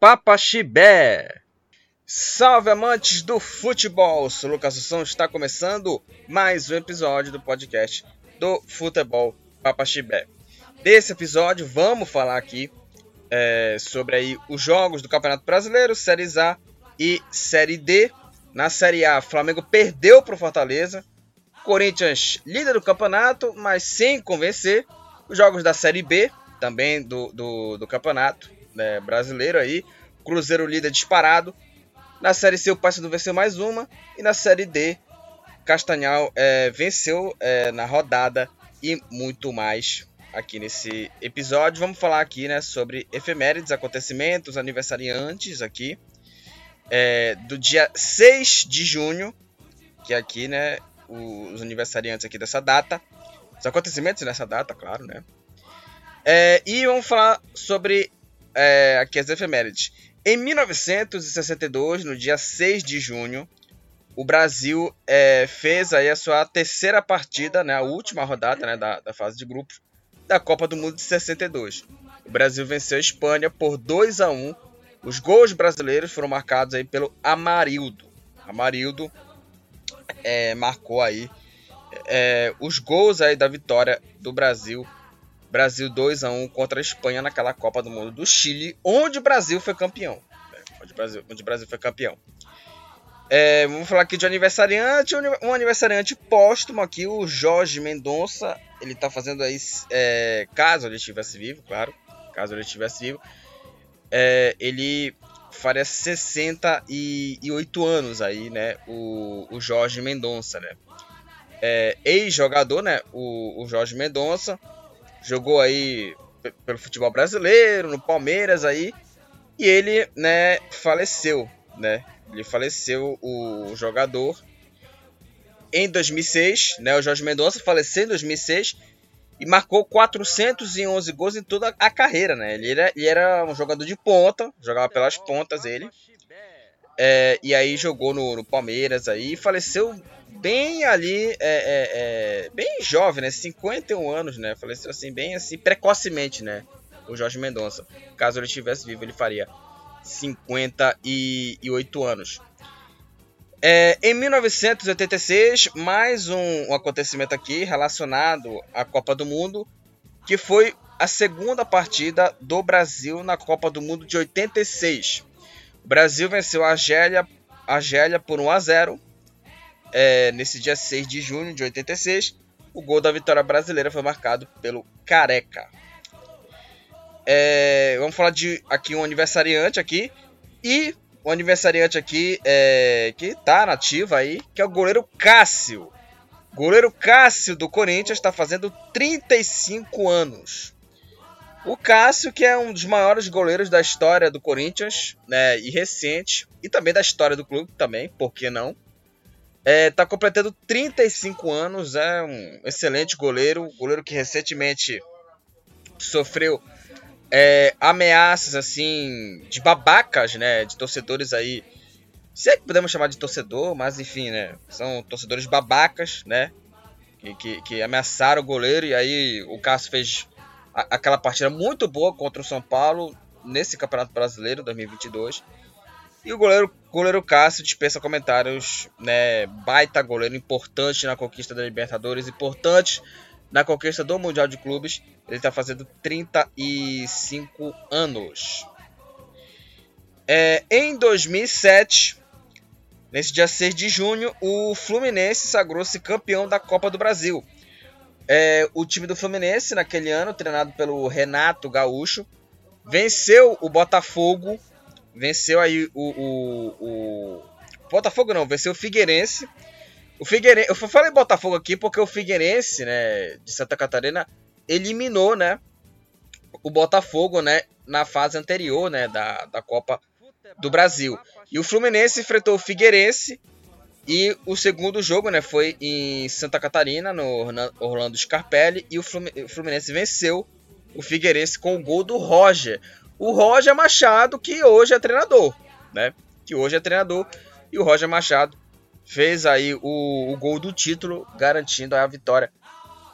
Papaxibé. Salve amantes do futebol! Sou Lucas Assunção, está começando mais um episódio do podcast do Futebol Papaxibé. Desse episódio vamos falar aqui é, sobre aí os jogos do Campeonato Brasileiro, Série A e Série D. Na Série A, Flamengo perdeu para o Fortaleza. Corinthians líder do campeonato, mas sem convencer. Os jogos da Série B, também do, do, do campeonato né, brasileiro aí. Cruzeiro líder disparado. Na Série C o Paysandu venceu mais uma. E na Série D, Castanhal é, venceu é, na rodada e muito mais aqui nesse episódio. Vamos falar aqui né, sobre efemérides, acontecimentos, aniversariantes aqui. É, do dia 6 de junho, que é aqui, né, os aniversariantes aqui dessa data. Os acontecimentos nessa data, claro, né? É, e vamos falar sobre é, aqui as efemérides. Em 1962, no dia 6 de junho, o Brasil é, fez aí a sua terceira partida, né, a última rodada né, da, da fase de grupos da Copa do Mundo de 62. O Brasil venceu a Espanha por 2 a 1. Os gols brasileiros foram marcados aí pelo Amarildo. Amarildo é, marcou aí é, os gols aí da vitória do Brasil Brasil 2 a 1 contra a Espanha naquela Copa do Mundo do Chile, onde o Brasil foi campeão. Onde, o Brasil, onde o Brasil foi campeão. É, vamos falar aqui de aniversariante, um aniversariante póstumo aqui, o Jorge Mendonça. Ele está fazendo aí, é, caso ele estivesse vivo, claro, caso ele estivesse vivo, é, ele faria 68 anos aí, né, o, o Jorge Mendonça, né. É, ex-jogador, né, o, o Jorge Mendonça, jogou aí pelo futebol brasileiro, no Palmeiras aí, e ele, né, faleceu, né? Ele faleceu o jogador em 2006, né? O Jorge Mendonça faleceu em 2006 e marcou 411 gols em toda a carreira, né? Ele era, ele era um jogador de ponta, jogava pelas pontas ele. É, e aí jogou no, no Palmeiras aí faleceu bem ali, é, é, é, bem jovem, né? 51 anos, né? Faleceu assim, bem assim, precocemente, né? O Jorge Mendonça. Caso ele estivesse vivo, ele faria 58 anos. É, em 1986, mais um, acontecimento aqui relacionado à Copa do Mundo, que foi a segunda partida do Brasil na Copa do Mundo de 86. O Brasil venceu a Argélia, a Argélia por 1 a 0 é, nesse dia 6 de junho de 86, o gol da vitória brasileira foi marcado pelo Careca. É, vamos falar de aqui um aniversariante aqui e o aniversariante aqui é, que tá nativo aí, que é o goleiro Cássio. Goleiro Cássio do Corinthians está fazendo 35 anos. O Cássio, que é um dos maiores goleiros da história do Corinthians, né, e recente, e também da história do clube também, por que não? É, tá completando 35 anos, é um excelente goleiro, goleiro que recentemente sofreu é, ameaças assim de babacas, né, de torcedores aí. Se é que podemos chamar de torcedor, mas enfim, né, são torcedores babacas, né, que, que, que ameaçaram o goleiro e aí o Cássio fez a, aquela partida muito boa contra o São Paulo nesse Campeonato Brasileiro 2022 e o goleiro, goleiro Cássio dispensa comentários, né? Baita goleiro, importante na conquista da Libertadores, importante na conquista do Mundial de Clubes. Ele está fazendo 35 anos. É, em 2007, nesse dia 6 de junho, o Fluminense sagrou-se campeão da Copa do Brasil. É, o time do Fluminense, naquele ano, treinado pelo Renato Gaúcho, venceu o Botafogo venceu aí o, o, o, Botafogo não, venceu o Figueirense. O Figueirense, eu falei Botafogo aqui porque o Figueirense, né, de Santa Catarina, eliminou, né, o Botafogo, né, na fase anterior, né, da, da Copa do Brasil. E o Fluminense enfrentou o Figueirense e o segundo jogo, né, foi em Santa Catarina, no Orlando Scarpelli, e o Fluminense venceu o Figueirense com o gol do Roger o Roger Machado, que hoje é treinador, né? Que hoje é treinador. E o Roger Machado fez aí o, o gol do título, garantindo a vitória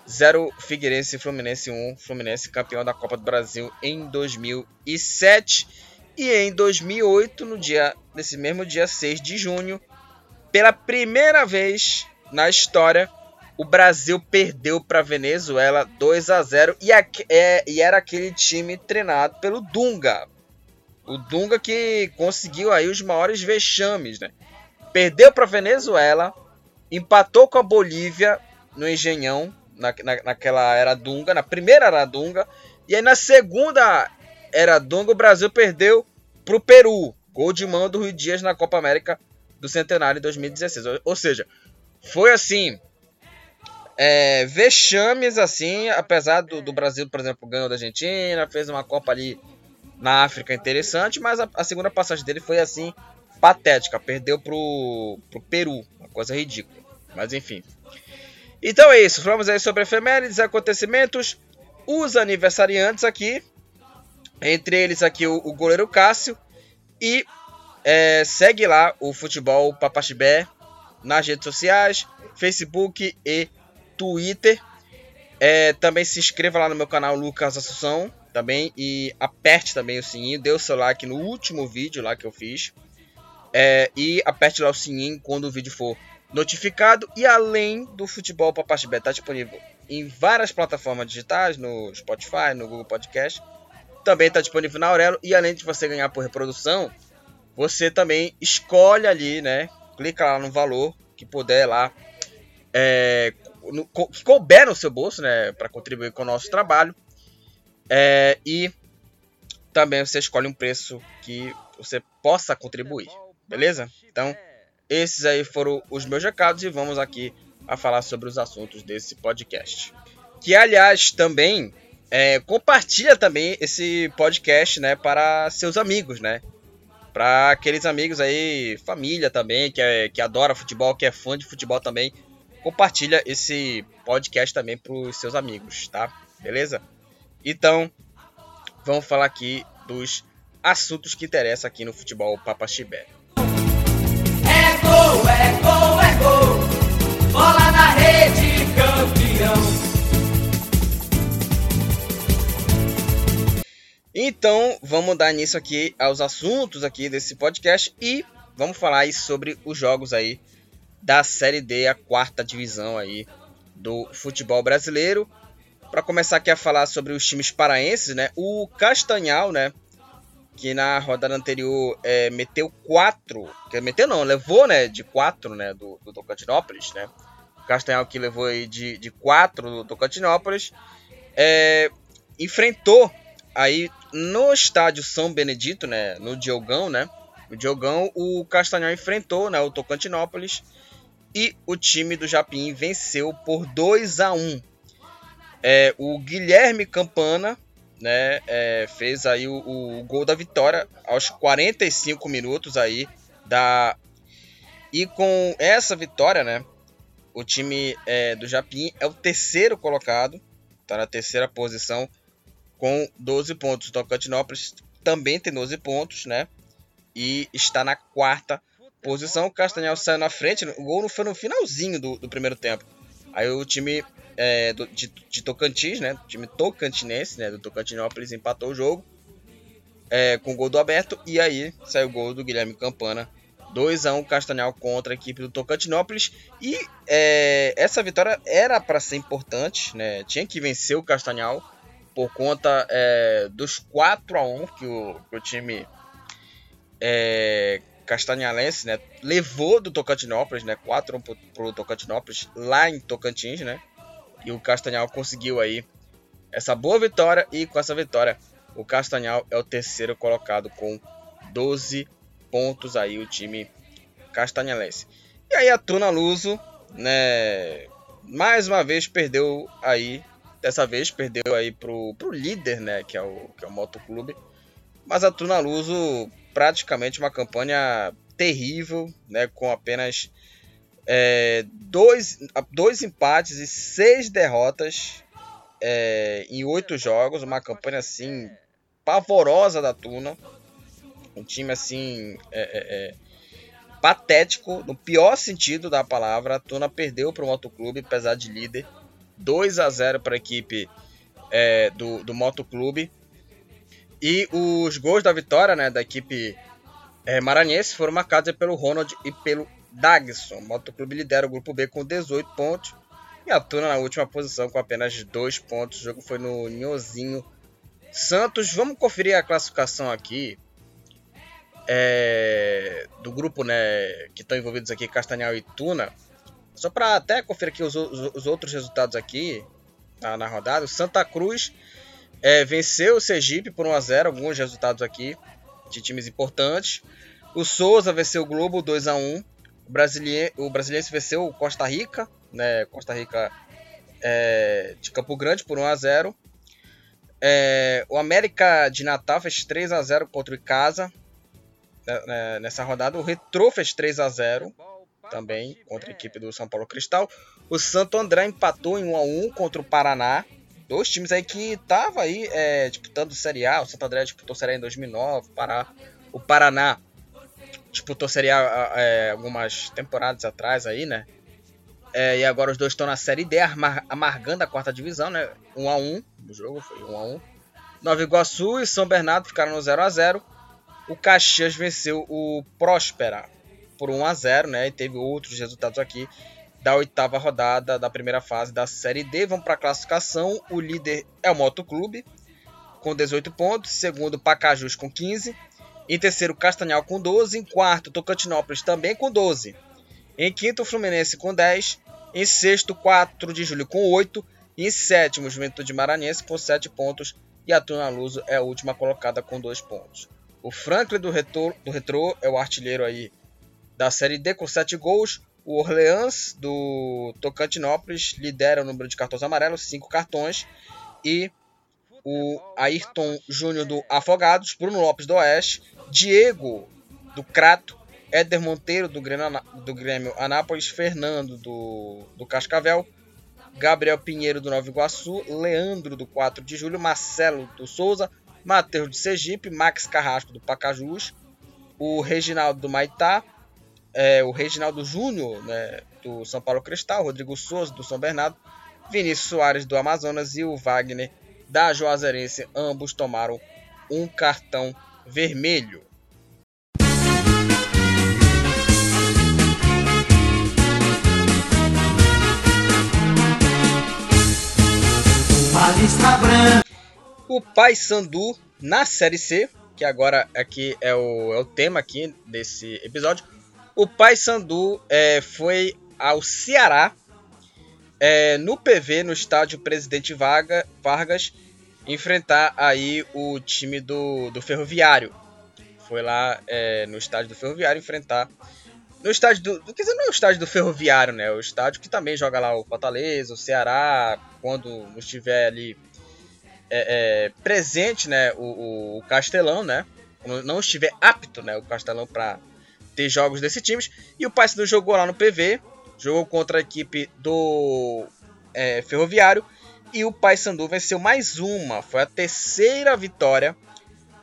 0 Figueirense Fluminense 1, Fluminense campeão da Copa do Brasil em 2007 e em 2008, no dia nesse mesmo dia 6 de junho, pela primeira vez na história, o Brasil perdeu para Venezuela 2 a 0 e, é, e era aquele time treinado pelo Dunga. O Dunga que conseguiu aí os maiores vexames, né? Perdeu para Venezuela, empatou com a Bolívia no Engenhão, na, na, naquela era Dunga, na primeira era Dunga, e aí na segunda era Dunga o Brasil perdeu para o Peru, gol de mão do Rio Dias na Copa América do Centenário em 2016. Ou, ou seja, foi assim, é, vexames assim, apesar do, do, Brasil, por exemplo, ganhou da Argentina, fez uma Copa ali na África interessante, mas a, a segunda passagem dele foi assim, patética, perdeu pro, pro Peru, uma coisa ridícula. Mas enfim. Então é isso, falamos aí sobre efemérides, acontecimentos, os aniversariantes aqui, entre eles aqui o, o goleiro Cássio e é, segue lá o Futebol Papaxibé nas redes sociais, Facebook e Twitter. É, também se inscreva lá no meu canal Lucas Assunção também e aperte também o sininho, dê o seu like no último vídeo lá que eu fiz. É, e aperte lá o sininho quando o vídeo for notificado. E além do futebol para parte beta, está disponível em várias plataformas digitais, no Spotify, no Google Podcast. Também está disponível na Aurelo. E além de você ganhar por reprodução, você também escolhe ali, né? Clica lá no valor que puder lá. É, no, que couber no seu bolso, né? Para contribuir com o nosso trabalho. É, e também você escolhe um preço que você possa contribuir. Beleza? Então, esses aí foram os meus recados e vamos aqui a falar sobre os assuntos desse podcast. Que, aliás, também é, compartilha também esse podcast, né, para seus amigos, né? Para aqueles amigos aí, família também, que, é, que adora futebol, que é fã de futebol também, compartilha esse podcast também para os seus amigos, tá? Beleza? Então, vamos falar aqui dos assuntos que interessam aqui no futebol Papaxibé gol, é gol, é gol. Bola na rede, campeão. Então, vamos dar início aqui aos assuntos aqui desse podcast e vamos falar aí sobre os jogos aí da Série D, a quarta divisão aí do futebol brasileiro. Para começar aqui a falar sobre os times paraenses, né? O Castanhal, né? que na rodada anterior é, meteu quatro, que meteu não, levou, né, de quatro, né, do, do Tocantinópolis, né, o Castanhal que levou aí de, de quatro do Tocantinópolis, é, enfrentou aí no estádio São Benedito, né, no Diogão, né, o Diogão, o Castanhal enfrentou, né, o Tocantinópolis e o time do Japim venceu por 2 a 1. É, o Guilherme Campana né, é, fez aí o, o, gol da vitória aos 45 minutos aí da e com essa vitória, né, o time é, do Japim é o terceiro colocado, está na terceira posição com 12 pontos. O Tocantinópolis também tem 12 pontos, né, e está na quarta posição. O Castanhal saiu na frente, o gol não foi no finalzinho do, do primeiro tempo. Aí o time é, do, de, de, Tocantins, né? O time tocantinense, né? Do Tocantinópolis empatou o jogo é, com o gol do aberto. E aí saiu o gol do Guilherme Campana. 2 a 1 Castanhal contra a equipe do Tocantinópolis. E é, essa vitória era para ser importante, né? Tinha que vencer o Castanhal por conta é, dos 4 a 1 que o, que o time é, castanhalense, né, levou do Tocantinópolis, né, 4 pro, pro Tocantinópolis lá em Tocantins, né? E o Castanhal conseguiu aí essa boa vitória e com essa vitória o Castanhal é o terceiro colocado com 12 pontos aí o time castanhalense. E aí a Tuna Luso, né, mais uma vez perdeu aí, dessa vez perdeu aí pro, pro líder, né, que é o que é o Motoclube. Mas a Tuna Luso praticamente uma campanha terrível, né, com apenas é, dois, dois empates e seis derrotas é, em oito jogos, uma campanha assim pavorosa da Tuna, um time assim é, é, é patético no pior sentido da palavra. A Tuna perdeu para o Motoclube, apesar de líder, 2 a 0 para a equipe é, do, do Motoclube. E os gols da vitória né, da equipe é, maranhense foram marcados pelo Ronald e pelo Dagson. O Motoclube lidera o grupo B com 18 pontos e a Tuna na última posição com apenas 2 pontos. O jogo foi no Nhozinho Santos. Vamos conferir a classificação aqui é, do grupo né, que estão envolvidos aqui, Castanhal e Tuna. Só para até conferir aqui os, os, os, outros resultados aqui na, na rodada. Santa Cruz é, venceu o Sergipe por 1 a 0 alguns resultados aqui de times importantes. O Souza venceu o Globo 2 a 1 o, Brasileiro, o Brasiliense venceu o Costa Rica, né? Costa Rica é, de Campo Grande por 1 a 0 é, O América de Natal fez 3 a 0 contra o Icasa né, né, nessa rodada. O Retro fez 3 a 0 também contra a equipe do São Paulo Cristal. O Santo André empatou em 1 a 1 contra o Paraná. Dois times aí que estavam aí é, disputando Série A. O Santo André disputou Série A em 2009. Pará. O Paraná disputou Série A é, algumas temporadas atrás aí, né? É, e agora os dois estão na Série D, amargando a quarta divisão, né? 1 a 1 O jogo foi 1 a 1 Nova Iguaçu e São Bernardo ficaram no 0 a 0 O Caxias venceu o Próspera por 1 a 0 né? E teve outros resultados aqui da oitava rodada da primeira fase da Série D. Vamos para a classificação. O líder é o Motoclube, com 18 pontos. Segundo, Pacajus, com 15. Em terceiro, Castanhal, com 12. Em quarto, Tocantinópolis, também com 12. Em quinto, Fluminense, com 10. Em sexto, 4 de julho, com 8. E em sétimo, Juventude Maranhense, com 7 pontos. E a Tuna Luso é a última colocada com 2 pontos. O Franklin do Retro, do Retro é o artilheiro aí da Série D com 7 gols. O Orleans do Tocantinópolis lidera o número de cartões amarelos, 5 cartões. E o Ayrton Júnior do Afogados, Bruno Lopes do Oeste, Diego do Crato, Éder Monteiro do Grêmio, do Grêmio Anápolis, Fernando do, do Cascavel, Gabriel Pinheiro do Nova Iguaçu, Leandro do 4 de Julho, Marcelo do Souza, Matheus de Sergipe, Max Carrasco do Pacajus, o Reginaldo do Maitá, é, o Reginaldo Júnior, né, do São Paulo Cristal, Rodrigo Souza, do São Bernardo, Vinícius Soares, do Amazonas e o Wagner, da Juazeirense. Ambos tomaram um cartão vermelho. O Paysandu na Série C, que agora aqui é o, é o tema aqui desse episódio, o Paysandu é, foi ao Ceará é, no PV, no estádio Presidente Vaga, Vargas, enfrentar aí o time do, do Ferroviário. Foi lá é, no estádio do Ferroviário enfrentar. No estádio do. Quer dizer, não é o estádio do Ferroviário, né? O estádio que também joga lá o Fortaleza, o Ceará, quando estiver ali é, é, presente, né? O, o, Castelão, né? Quando não estiver apto, né? O Castelão para ter jogos desse times. E o Paysandu jogou lá no PV, jogou contra a equipe do é, Ferroviário e o Paysandu venceu mais uma. Foi a terceira vitória,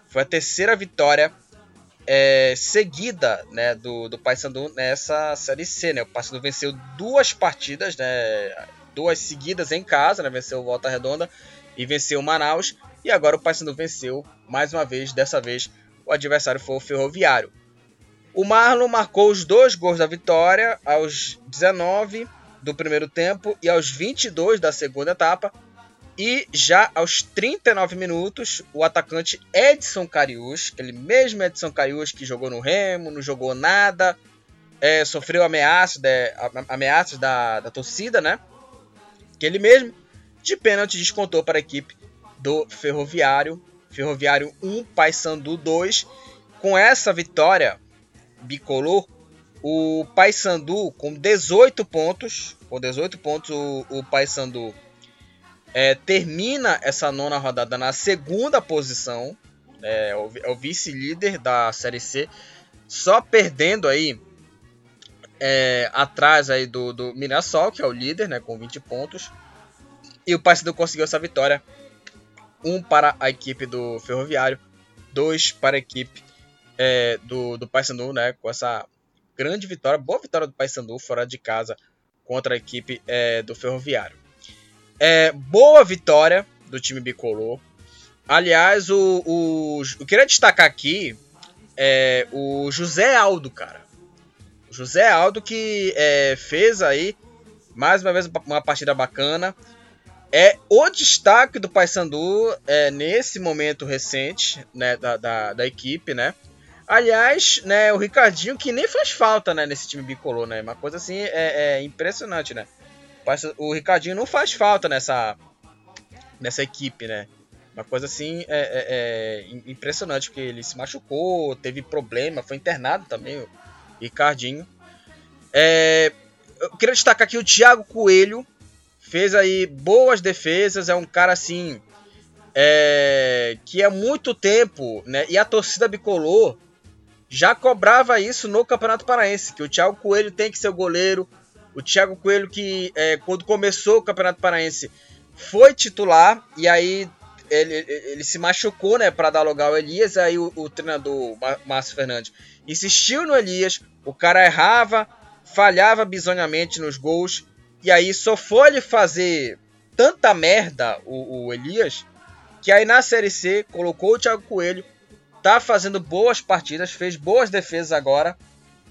foi a terceira vitória é, seguida né, do, do Paysandu nessa série C. Né? O Paysandu venceu duas partidas, né, duas seguidas em casa, né? venceu o Volta Redonda e venceu o Manaus. E agora o Paysandu venceu mais uma vez. Dessa vez o adversário foi o Ferroviário. O Marlon marcou os dois gols da vitória aos 19 do primeiro tempo e aos 22 da segunda etapa. E já aos 39 minutos, o atacante Edson Carius, aquele mesmo Edson Carius que jogou no Remo, não jogou nada, é, sofreu ameaças, ameaças da, da torcida, né? Que ele mesmo, de pênalti, descontou para a equipe do Ferroviário. Ferroviário 1, Paysandu 2. Com essa vitória, bicolor, o Paysandu com 18 pontos, com 18 pontos o, o Paysandu é, termina essa nona rodada na segunda posição, é, é o, é o vice-líder da Série C, só perdendo aí é, atrás aí do, do Mirassol, que é o líder, né, com 20 pontos. E o Paysandu conseguiu essa vitória. Um para a equipe do Ferroviário, dois para a equipe é, do, do Paysandu, né, com essa grande vitória, boa vitória do Paysandu fora de casa contra a equipe é, do Ferroviário. É, boa vitória do time bicolor. Aliás, o, o, eu queria destacar aqui é, o José Aldo, cara. José Aldo que é, fez aí mais uma vez uma partida bacana. É o destaque do Paysandu é, nesse momento recente né, da, da, da, equipe, né? Aliás, né, o Ricardinho que nem faz falta né, nesse time bicolor, né? Uma coisa assim é, é impressionante, né? O Ricardinho não faz falta nessa, nessa equipe, né? Uma coisa assim é, é, é, impressionante, porque ele se machucou, teve problema, foi internado também, o Ricardinho. É, eu queria destacar aqui o Thiago Coelho, fez aí boas defesas, é um cara assim é, que há muito tempo, né? E a torcida bicolor já cobrava isso no Campeonato Paraense, que o Thiago Coelho tem que ser o goleiro. O Thiago Coelho que é, quando começou o Campeonato Paraense foi titular e aí ele, ele se machucou, né, para dar lugar ao Elias. Aí o, o treinador Márcio Fernandes insistiu no Elias. O cara errava, falhava bizonhamente nos gols. E aí só foi ele fazer tanta merda, o, o Elias, que aí na Série C colocou o Thiago Coelho. Tá fazendo boas partidas, fez boas defesas agora.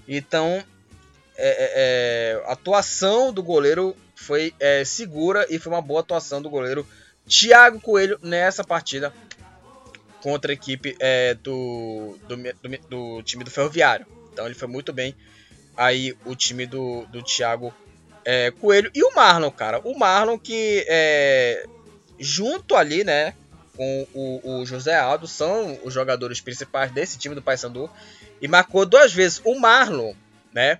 Então, é, é, é a atuação do goleiro foi é, segura e foi uma boa atuação do goleiro Thiago Coelho nessa partida contra a equipe é, do, do, do, do, time do Ferroviário. Então ele foi muito bem. Aí o time do, do Thiago é, Coelho e o Marlon, cara. O Marlon que junto ali, né, com o, o, José Aldo, são os jogadores principais desse time do Paysandu. E marcou duas vezes. O Marlon, né,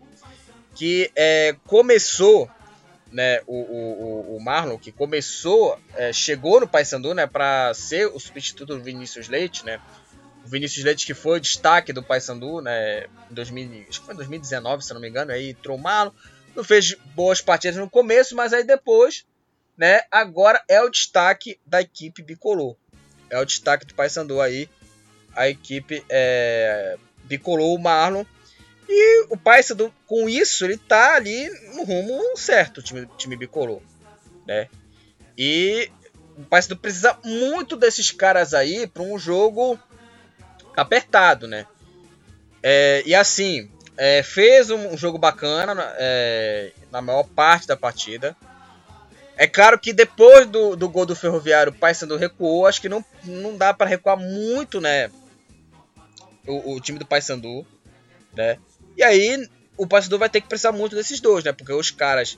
que é, começou né, o, o, o Marlon, que começou, é, chegou no Paysandu, né, para ser o substituto do Vinícius Leite, né, o Vinícius Leite que foi o destaque do Paysandu, né, em 2000, acho que foi 2019, se não me engano, aí entrou o Marlon, não fez boas partidas no começo, mas aí depois, né, agora é o destaque da equipe bicolor, é o destaque do Paysandu aí, a equipe é, bicolor o Marlon, e o Paysandu, com isso, ele tá ali no rumo certo, o time, time bicolor, né? E o Paysandu precisa muito desses caras aí para um jogo apertado, né? É, e assim, é, fez um, jogo bacana é, na maior parte da partida. É claro que depois do, do gol do Ferroviário, o Paysandu recuou. Acho que não, não dá para recuar muito, né? O, o time do Paysandu, né? E aí o Paysandu vai ter que precisar muito desses dois, né? Porque os caras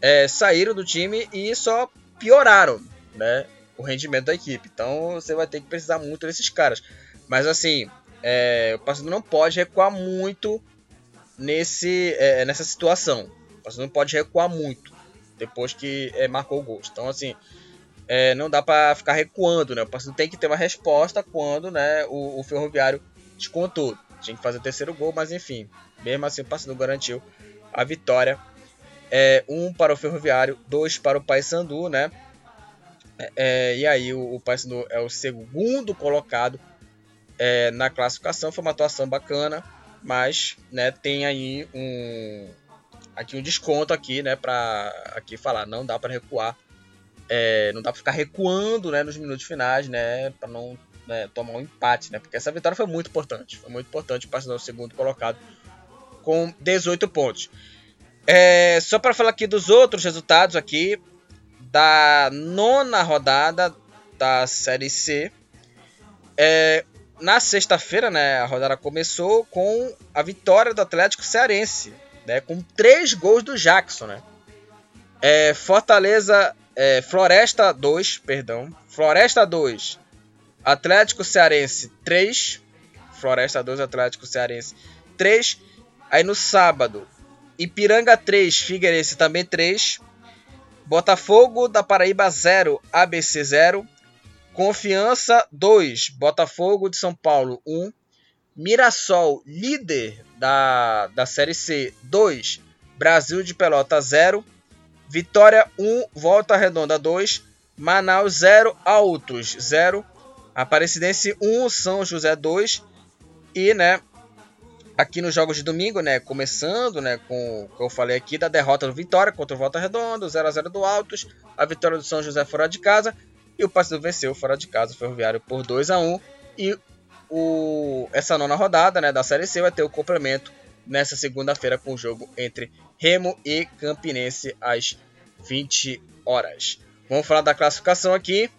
é, saíram do time e só pioraram, né? O rendimento da equipe. Então você vai ter que precisar muito desses caras. Mas assim, é, o Paysandu não pode recuar muito nesse, é, nessa situação. O Paysandu não pode recuar muito depois que é, marcou o gol. Então assim, é, não dá para ficar recuando, né? O Paysandu tem que ter uma resposta quando, né, o, o Ferroviário descontou. Tinha que fazer o terceiro gol, mas enfim, mesmo assim, o Paysandu garantiu a vitória. É, um para o Ferroviário, dois para o Paysandu, né? É, é, e aí o, o Paysandu é o segundo colocado é, na classificação. Foi uma atuação bacana, mas né, tem aí um aqui um desconto aqui, né, para aqui falar, não dá para recuar, é, não dá para ficar recuando, né, nos minutos finais, né, para não né, tomar um empate, né, porque essa vitória foi muito importante, foi muito importante para o segundo colocado com 18 pontos. É, só para falar aqui dos outros resultados aqui da nona rodada da Série C. É, na sexta-feira, né, a rodada começou com a vitória do Atlético Cearense, né, com três gols do Jackson, né. É, Fortaleza, é, Floresta 2, perdão, Floresta 2, Atlético Cearense 3, Floresta 2, Atlético Cearense 3, Aí no sábado, Ipiranga 3, Figueirense também 3. Botafogo da Paraíba 0, ABC 0. Confiança 2, Botafogo de São Paulo 1. Mirassol, líder da, da Série C 2, Brasil de Pelota 0. Vitória 1, Volta Redonda 2. Manaus 0, Autos 0. Aparecidense 1, São José 2. E, né, aqui nos jogos de domingo, né? Começando, né? Com o que eu falei aqui da derrota do Vitória contra o Volta Redonda, 0 a 0 do Altos, a vitória do São José fora de casa e o Paysandu venceu fora de casa o Ferroviário por 2 a 1 e o, essa nona rodada, né? Da Série C vai ter o complemento nessa segunda-feira com o jogo entre Remo e Campinense às 20 horas. Vamos falar da classificação aqui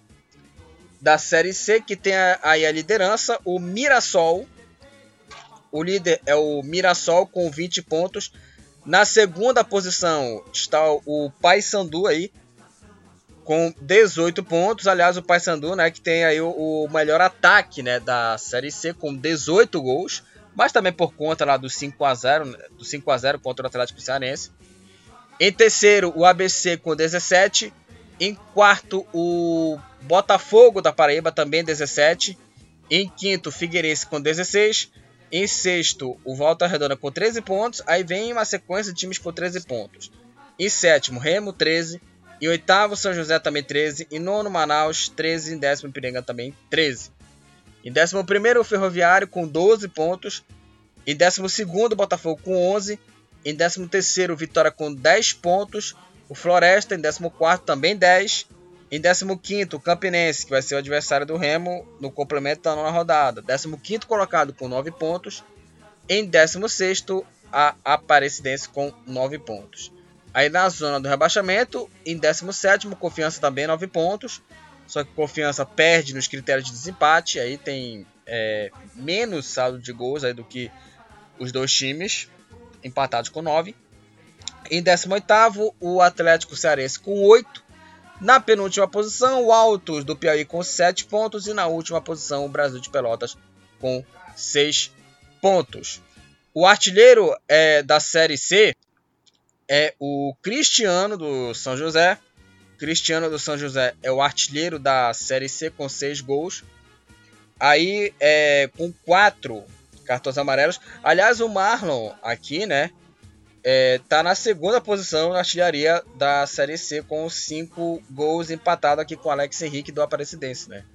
da Série C que tem aí a liderança, o Mirassol o líder é o Mirassol com 20 pontos. Na segunda posição está o Paysandu aí com 18 pontos. Aliás, o Paysandu, né, que tem aí o, o, melhor ataque, né, da Série C com 18 gols, mas também por conta lá do 5 a 0, né, do 5 a 0 contra o Atlético Cearense. Em terceiro, o ABC com 17. Em quarto, o Botafogo da Paraíba também 17. Em quinto, Figueirense com 16. Em sexto, o Volta Redonda com 13 pontos. Aí vem uma sequência de times com 13 pontos. Em sétimo, Remo, 13. Em oitavo, São José também 13. Em nono, Manaus, 13. Em décimo, Piranga também 13. Em décimo primeiro, Ferroviário com 12 pontos. Em décimo segundo, Botafogo com 11. Em décimo terceiro, Vitória com 10 pontos. O Floresta em décimo quarto também 10. Em 15º, o Campinense, que vai ser o adversário do Remo no complemento da nona rodada. 15º colocado com 9 pontos. Em 16º, a Aparecidense com 9 pontos. Aí na zona do rebaixamento, em 17º, Confiança também 9 pontos. Só que Confiança perde nos critérios de desempate. Aí tem é, menos saldo de gols aí do que os dois times, empatados com 9. Em 18º, o Atlético Cearense com 8 na penúltima posição, o Altos do Piauí com 7 pontos. E na última posição, o Brasil de Pelotas com 6 pontos. O artilheiro é, da Série C é o Cristiano do São José. Cristiano do São José é o artilheiro da Série C com 6 gols. Aí, é, com 4 cartões amarelos. Aliás, o Marlon aqui, né? é, tá na segunda posição na artilharia da Série C com cinco gols empatado aqui com o Alex Henrique do Aparecidense, né?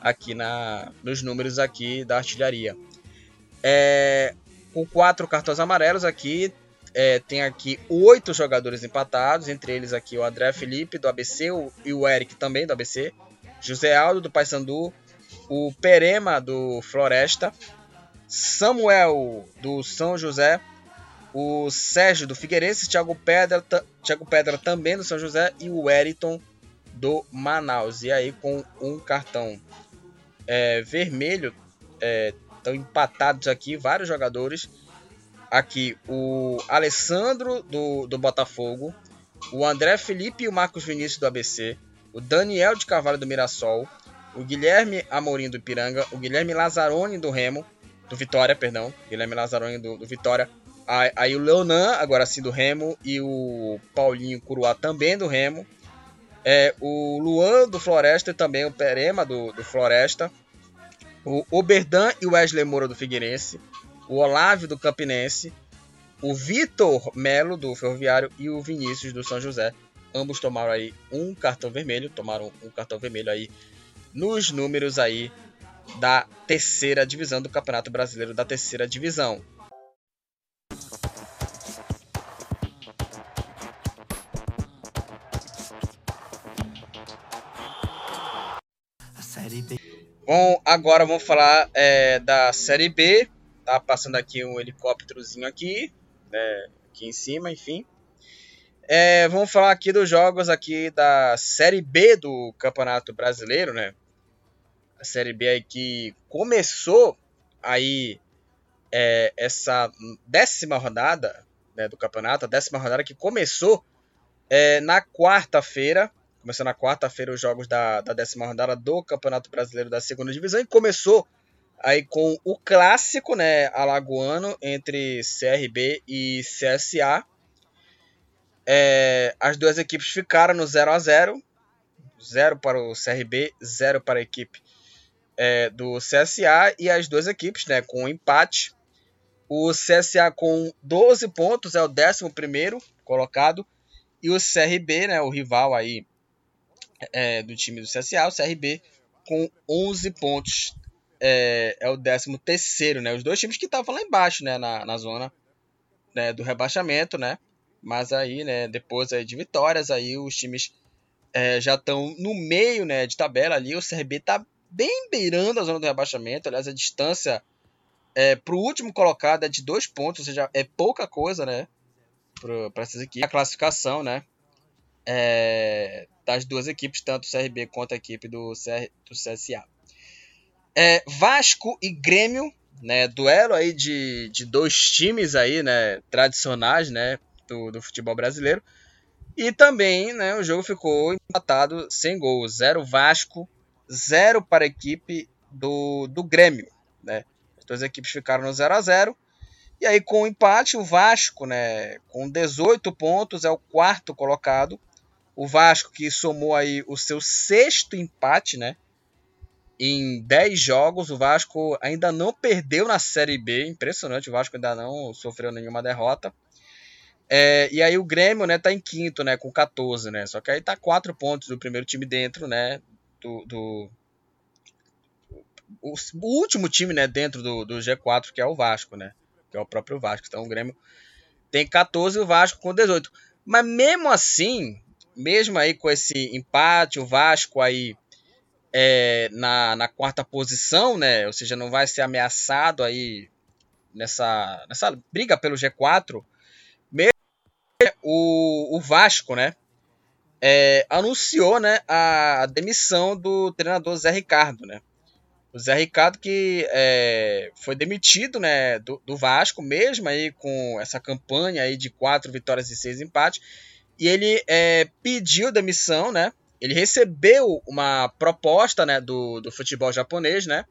Aqui na, nos números aqui da artilharia. É, com quatro cartões amarelos aqui, é, tem aqui oito jogadores empatados, entre eles aqui o André Felipe do ABC o, e o Eric também do ABC, José Aldo do Paysandu, o Perema do Floresta, Samuel do São José, o Sérgio do Figueirense, Thiago Pedra, Thiago Pedra também do São José e o Wellington do Manaus. E aí com um cartão é, vermelho, estão é, empatados aqui vários jogadores. Aqui o Alessandro do, do Botafogo, o André Felipe e o Marcos Vinícius do ABC, o Daniel de Carvalho do Mirassol, o Guilherme Amorim do Ipiranga, o Guilherme Lazzaroni do Remo, do Vitória, perdão, Guilherme Lazzaroni do, do Vitória, Aí o Leonan, agora sim do Remo, e o Paulinho Curuá também do Remo. É, o Luan do Floresta e também o Perema do, do Floresta. O Oberdan e o Wesley Moura do Figueirense. O Olávio do Campinense. O Vitor Melo do Ferroviário e o Vinícius do São José. Ambos tomaram aí um cartão vermelho, tomaram um cartão vermelho aí nos números aí da terceira divisão do Campeonato Brasileiro da terceira divisão. Bom, agora vamos falar é, da Série B. Tá passando aqui um helicópterozinho aqui, né, aqui em cima, enfim. É, vamos falar aqui dos jogos aqui da Série B do Campeonato Brasileiro, né? A Série B aí que começou aí é, essa décima rodada né, do campeonato, a décima rodada que começou é, na quarta-feira, Começou na quarta-feira os jogos da, da décima rodada do Campeonato Brasileiro da Segunda Divisão e começou aí com o clássico, né, alagoano entre CRB e CSA. É, as duas equipes ficaram no 0 a 0 0 para o CRB, 0 para a equipe é, do CSA e as duas equipes, né, com um empate. O CSA com 12 pontos é o 11 primeiro colocado e o CRB, né, o rival aí é, do time do CSA, o CRB, com 11 pontos. É, é o 13 terceiro, né? Os dois times que estavam lá embaixo, né? Na, na zona né, do rebaixamento, né? Mas aí, né? Depois aí de vitórias, aí os times é, já estão no meio, né? De tabela ali. O CRB tá bem beirando a zona do rebaixamento. Aliás, a distância é, para o último colocado é de dois pontos, ou seja, é pouca coisa, né? Para essas equipes. A classificação, né? É, das duas equipes, tanto o CRB quanto a equipe do, CR, do CSA. É, Vasco e Grêmio, né, duelo aí de, de dois times aí, né, tradicionais, né, do, do futebol brasileiro. E também, né, o jogo ficou empatado sem gol, zero Vasco, zero para a equipe do, do Grêmio, né. As duas equipes ficaram no 0 a 0 E aí com o empate, o Vasco, né, com 18 pontos é o quarto colocado. O Vasco que somou aí o seu sexto empate, né, em 10 jogos. O Vasco ainda não perdeu na Série B. Impressionante, o Vasco ainda não sofreu nenhuma derrota. É, e aí o Grêmio, né, tá em quinto, né, com 14, né? Só que aí tá 4 pontos do primeiro time dentro, né, do, do o, o, último time, né, dentro do, do G4, que é o Vasco, né? Que é o próprio Vasco. Então o Grêmio tem 14 e o Vasco com 18. Mas mesmo assim, mesmo aí com esse empate, o Vasco aí é, na, na quarta posição, né? Ou seja, não vai ser ameaçado aí nessa, nessa briga pelo G4. Mesmo o, o Vasco, né? É, anunciou né, a demissão do treinador Zé Ricardo, né? O Zé Ricardo que é, foi demitido né, do, do, Vasco, mesmo aí com essa campanha aí de quatro vitórias e seis empates, e ele é, pediu demissão, né? Ele recebeu uma proposta né, do, do futebol japonês, né?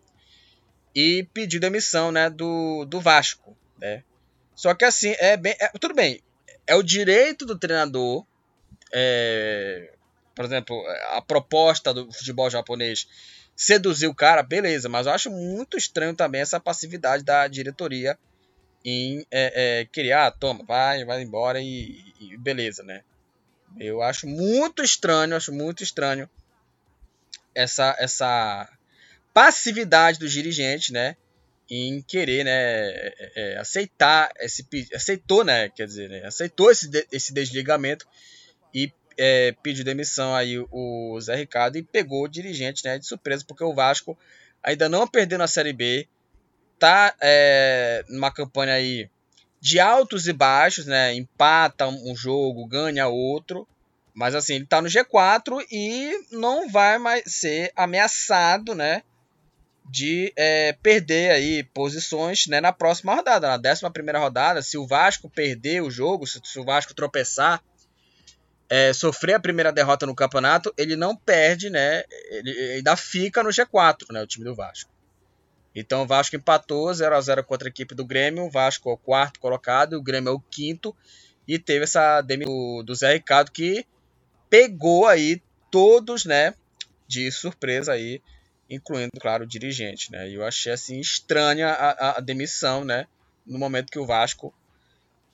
E pediu demissão né, do, do Vasco, né? Só que assim, é bem. É, tudo bem, é o direito do treinador. É, por exemplo, a proposta do futebol japonês seduzir o cara, beleza, mas eu acho muito estranho também essa passividade da diretoria em é, é, querer, ah, toma, vai, vai embora e, e beleza, né? Eu acho muito estranho, acho muito estranho essa essa passividade dos dirigentes, né, em querer, né, é, é, aceitar esse aceitou, né, quer dizer, né, aceitou esse, esse desligamento e é, pediu demissão aí o Zé Ricardo e pegou o dirigente, né, de surpresa porque o Vasco ainda não perdeu na Série B, tá é, numa campanha aí de altos e baixos, né? Empata um jogo, ganha outro. Mas assim, ele tá no G4 e não vai mais ser ameaçado, né? De é, perder aí posições né, na próxima rodada. Na décima primeira rodada, se o Vasco perder o jogo, se, o Vasco tropeçar, é, sofrer a primeira derrota no campeonato, ele não perde, né? Ele ainda fica no G4, né? O time do Vasco. Então o Vasco empatou 0 a 0 contra a equipe do Grêmio. O Vasco é o quarto colocado, o Grêmio é o quinto. E teve essa demissão do, Zé Ricardo que pegou aí todos, né, de surpresa aí, incluindo, claro, o dirigente, né? E eu achei assim estranha a, a, demissão, né, no momento que o Vasco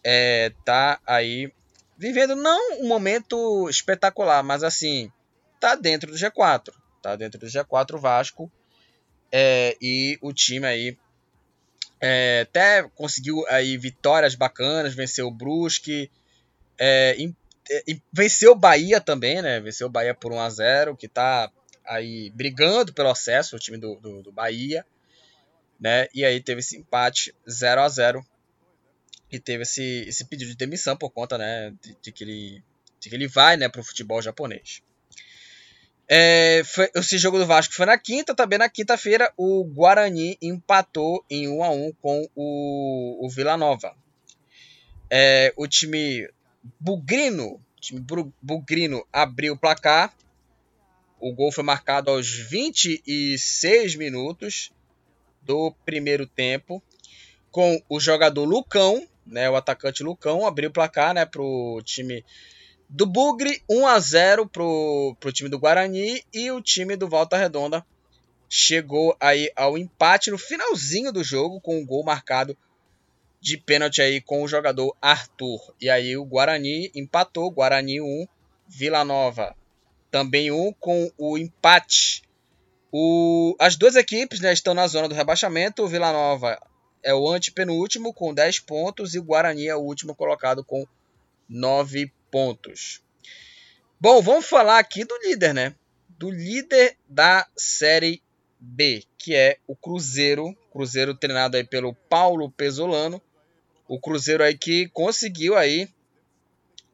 é, tá aí vivendo não um momento espetacular, mas assim, tá dentro do G4, tá dentro do G4 o Vasco é, e o time aí é, até conseguiu aí vitórias bacanas, venceu o Brusque, é, é venceu o Bahia também, né? Venceu o Bahia por 1 a 0 que tá aí brigando pelo acesso, o time do, do, do Bahia, né? E aí teve esse empate 0 a 0 e teve esse, esse pedido de demissão por conta, né, de, de que ele de que ele vai, né, para o futebol japonês. É, foi, esse jogo do Vasco foi na quinta, também na quinta-feira o Guarani empatou em 1 a 1 com o, o Vila Nova. É, o time bugrino, time bugrino abriu o placar. O gol foi marcado aos 26 minutos do primeiro tempo, com o jogador Lucão, né, o atacante Lucão, abriu o placar né, para o time do Bugre, 1 a 0 pro, pro time do Guarani e o time do Volta Redonda chegou aí ao empate no finalzinho do jogo com um gol marcado de pênalti aí com o jogador Arthur. E aí o Guarani empatou, Guarani 1, Vila Nova também 1 com o empate O, as duas equipes né, estão na zona do rebaixamento. O Vila Nova é o antepenúltimo com 10 pontos e o Guarani é o último colocado com 9 pontos. Bom, vamos falar aqui do líder, né? Do líder da Série B, que é o Cruzeiro. Cruzeiro treinado aí pelo Paulo Pesolano. O Cruzeiro aí que conseguiu aí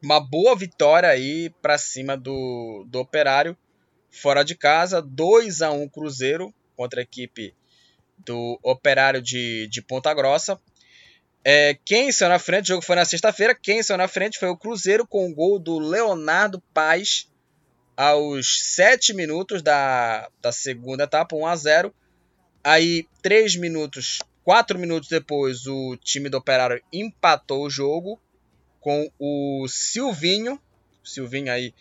uma boa vitória aí para cima do, do Operário fora de casa, 2 a 1 Cruzeiro contra a equipe do Operário de, de Ponta Grossa. É, quem saiu na frente, o jogo foi na sexta-feira, quem saiu na frente foi o Cruzeiro com o gol do Leonardo Paz aos 7 minutos da, da segunda etapa, 1 a 0. Aí, 3 minutos, 4 minutos depois, o time do Operário empatou o jogo com o Silvinho. O Silvinho aí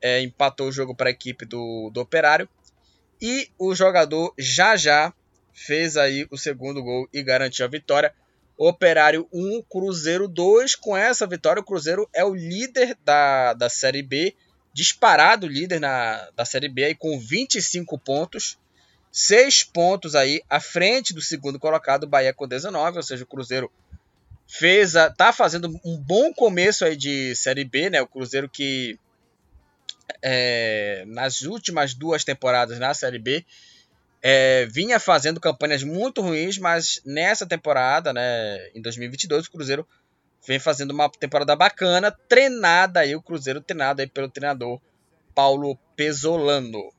é, empatou o jogo para a equipe do, do Operário. E o jogador já já fez aí o segundo gol e garantiu a vitória. Operário 1, Cruzeiro 2. Com essa vitória, o Cruzeiro é o líder da, da Série B, disparado líder na, da Série B, aí, com 25 pontos. 6 pontos aí à frente do segundo colocado, Bahia com 19, ou seja, o Cruzeiro fez a, tá fazendo um bom começo aí de Série B, né? O Cruzeiro que é, nas últimas duas temporadas na Série B é, vinha fazendo campanhas muito ruins, mas nessa temporada, né, em 2022, o Cruzeiro vem fazendo uma temporada bacana, treinada aí, o Cruzeiro treinado aí pelo treinador Paulo Pesolano.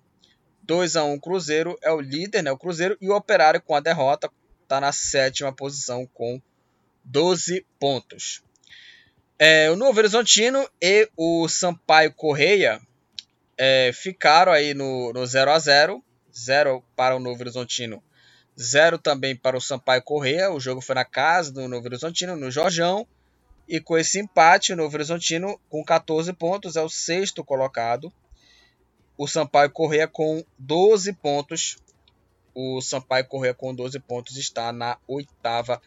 2 a 1 Cruzeiro é o líder, né, o Cruzeiro, e o Operário com a derrota está na sétima posição com 12 pontos. É, o Novo Horizontino e o Sampaio Correia é, ficaram aí no, no 0 a 0 0 para o Novo Horizontino, 0 também para o Sampaio Correia. O jogo foi na casa do Novo Horizontino, no Jorjão. E com esse empate, o Novo Horizontino, com 14 pontos, é o sexto colocado. O Sampaio Correia com 12 pontos. O Sampaio Correia com 12 pontos está na oitava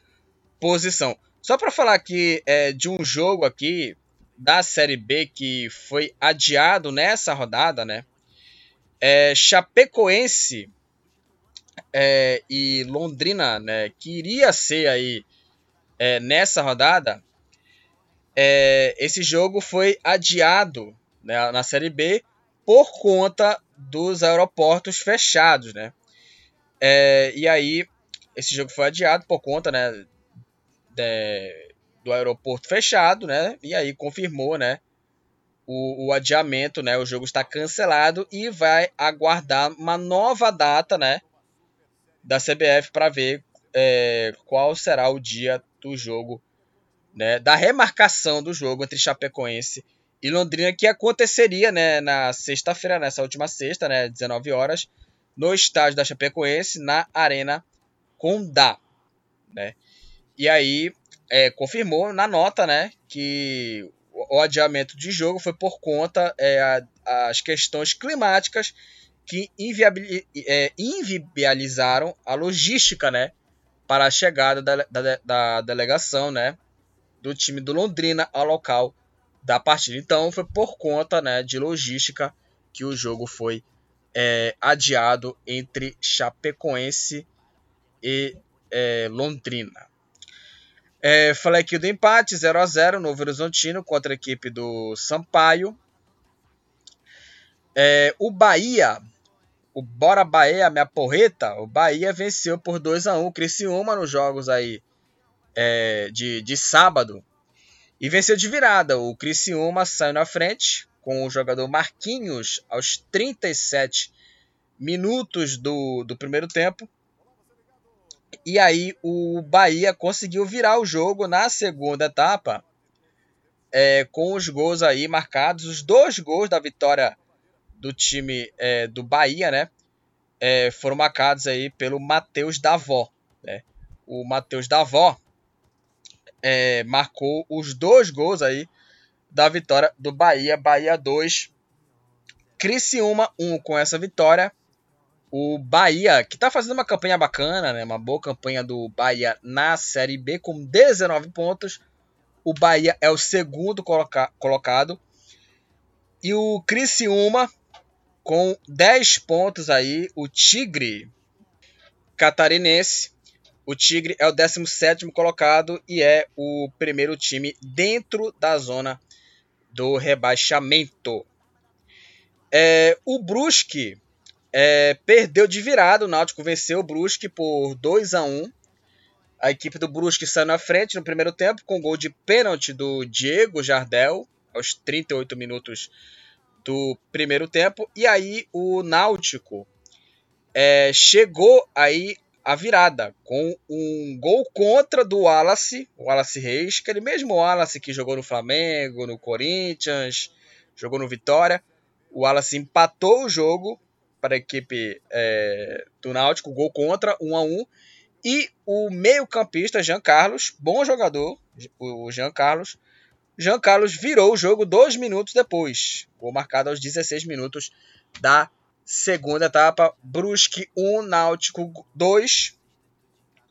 posição. Só para falar aqui é, de um jogo aqui da Série B que foi adiado nessa rodada, né? É, Chapecoense é, e Londrina, né? Que iria ser aí é, nessa rodada. É, esse jogo foi adiado né, na Série B por conta dos aeroportos fechados, né? É, e aí esse jogo foi adiado por conta, né? De, do aeroporto fechado, né? E aí confirmou, né? O, o, adiamento, né? O jogo está cancelado e vai aguardar uma nova data, né? Da CBF para ver é, qual será o dia do jogo, né? Da remarcação do jogo entre Chapecoense e Londrina que aconteceria, né? Na sexta-feira, nessa última sexta, né? 19 horas, no estádio da Chapecoense, na Arena Condá, né? E aí é, confirmou na nota, né, que o adiamento de jogo foi por conta é, a, as questões climáticas que é, inviabilizaram a logística, né, para a chegada da, da, da, delegação, né, do time do Londrina ao local da partida. Então foi por conta, né, de logística que o jogo foi é, adiado entre Chapecoense e é, Londrina. É, falei aqui do empate, 0 a 0 Novo Horizontino contra a equipe do Sampaio. É, o Bahia, o Bora Bahia, minha porreta, o Bahia venceu por 2 a 1 o Criciúma nos jogos aí é, de, de sábado. E venceu de virada. O Criciúma saiu na frente com o jogador Marquinhos aos 37 minutos do, do primeiro tempo. E aí o Bahia conseguiu virar o jogo na segunda etapa, é, com os gols aí marcados, os dois gols da vitória do time é, do Bahia, né? É, foram marcados aí pelo Matheus Davó. Né? O Matheus Davó é, marcou os dois gols aí da vitória do Bahia. Bahia 2, Criciúma 1 um com essa vitória. O Bahia, que está fazendo uma campanha bacana, né? uma boa campanha do Bahia na Série B, com 19 pontos. O Bahia é o segundo coloca colocado. E o Criciúma Com 10 pontos aí, o Tigre catarinense. O Tigre é o 17 colocado e é o primeiro time dentro da zona do rebaixamento. É, o Brusque é, perdeu de virada, o Náutico venceu o Brusque por 2 a 1 A equipe do Brusque saiu na frente no primeiro tempo com gol de pênalti do Diego Jardel aos 38 minutos do primeiro tempo. E aí o Náutico é, chegou aí a virada com um gol contra do Wallace, o Wallace Reis, aquele mesmo Wallace que jogou no Flamengo, no Corinthians, jogou no Vitória. O Wallace empatou o jogo para a equipe é, do Náutico, gol contra, 1 a 1 E o meio-campista Jean Carlos, bom jogador, o Jean Carlos, Jean Carlos virou o jogo dois minutos depois. Gol marcado aos 16 minutos da segunda etapa. Brusque 1, Náutico 2.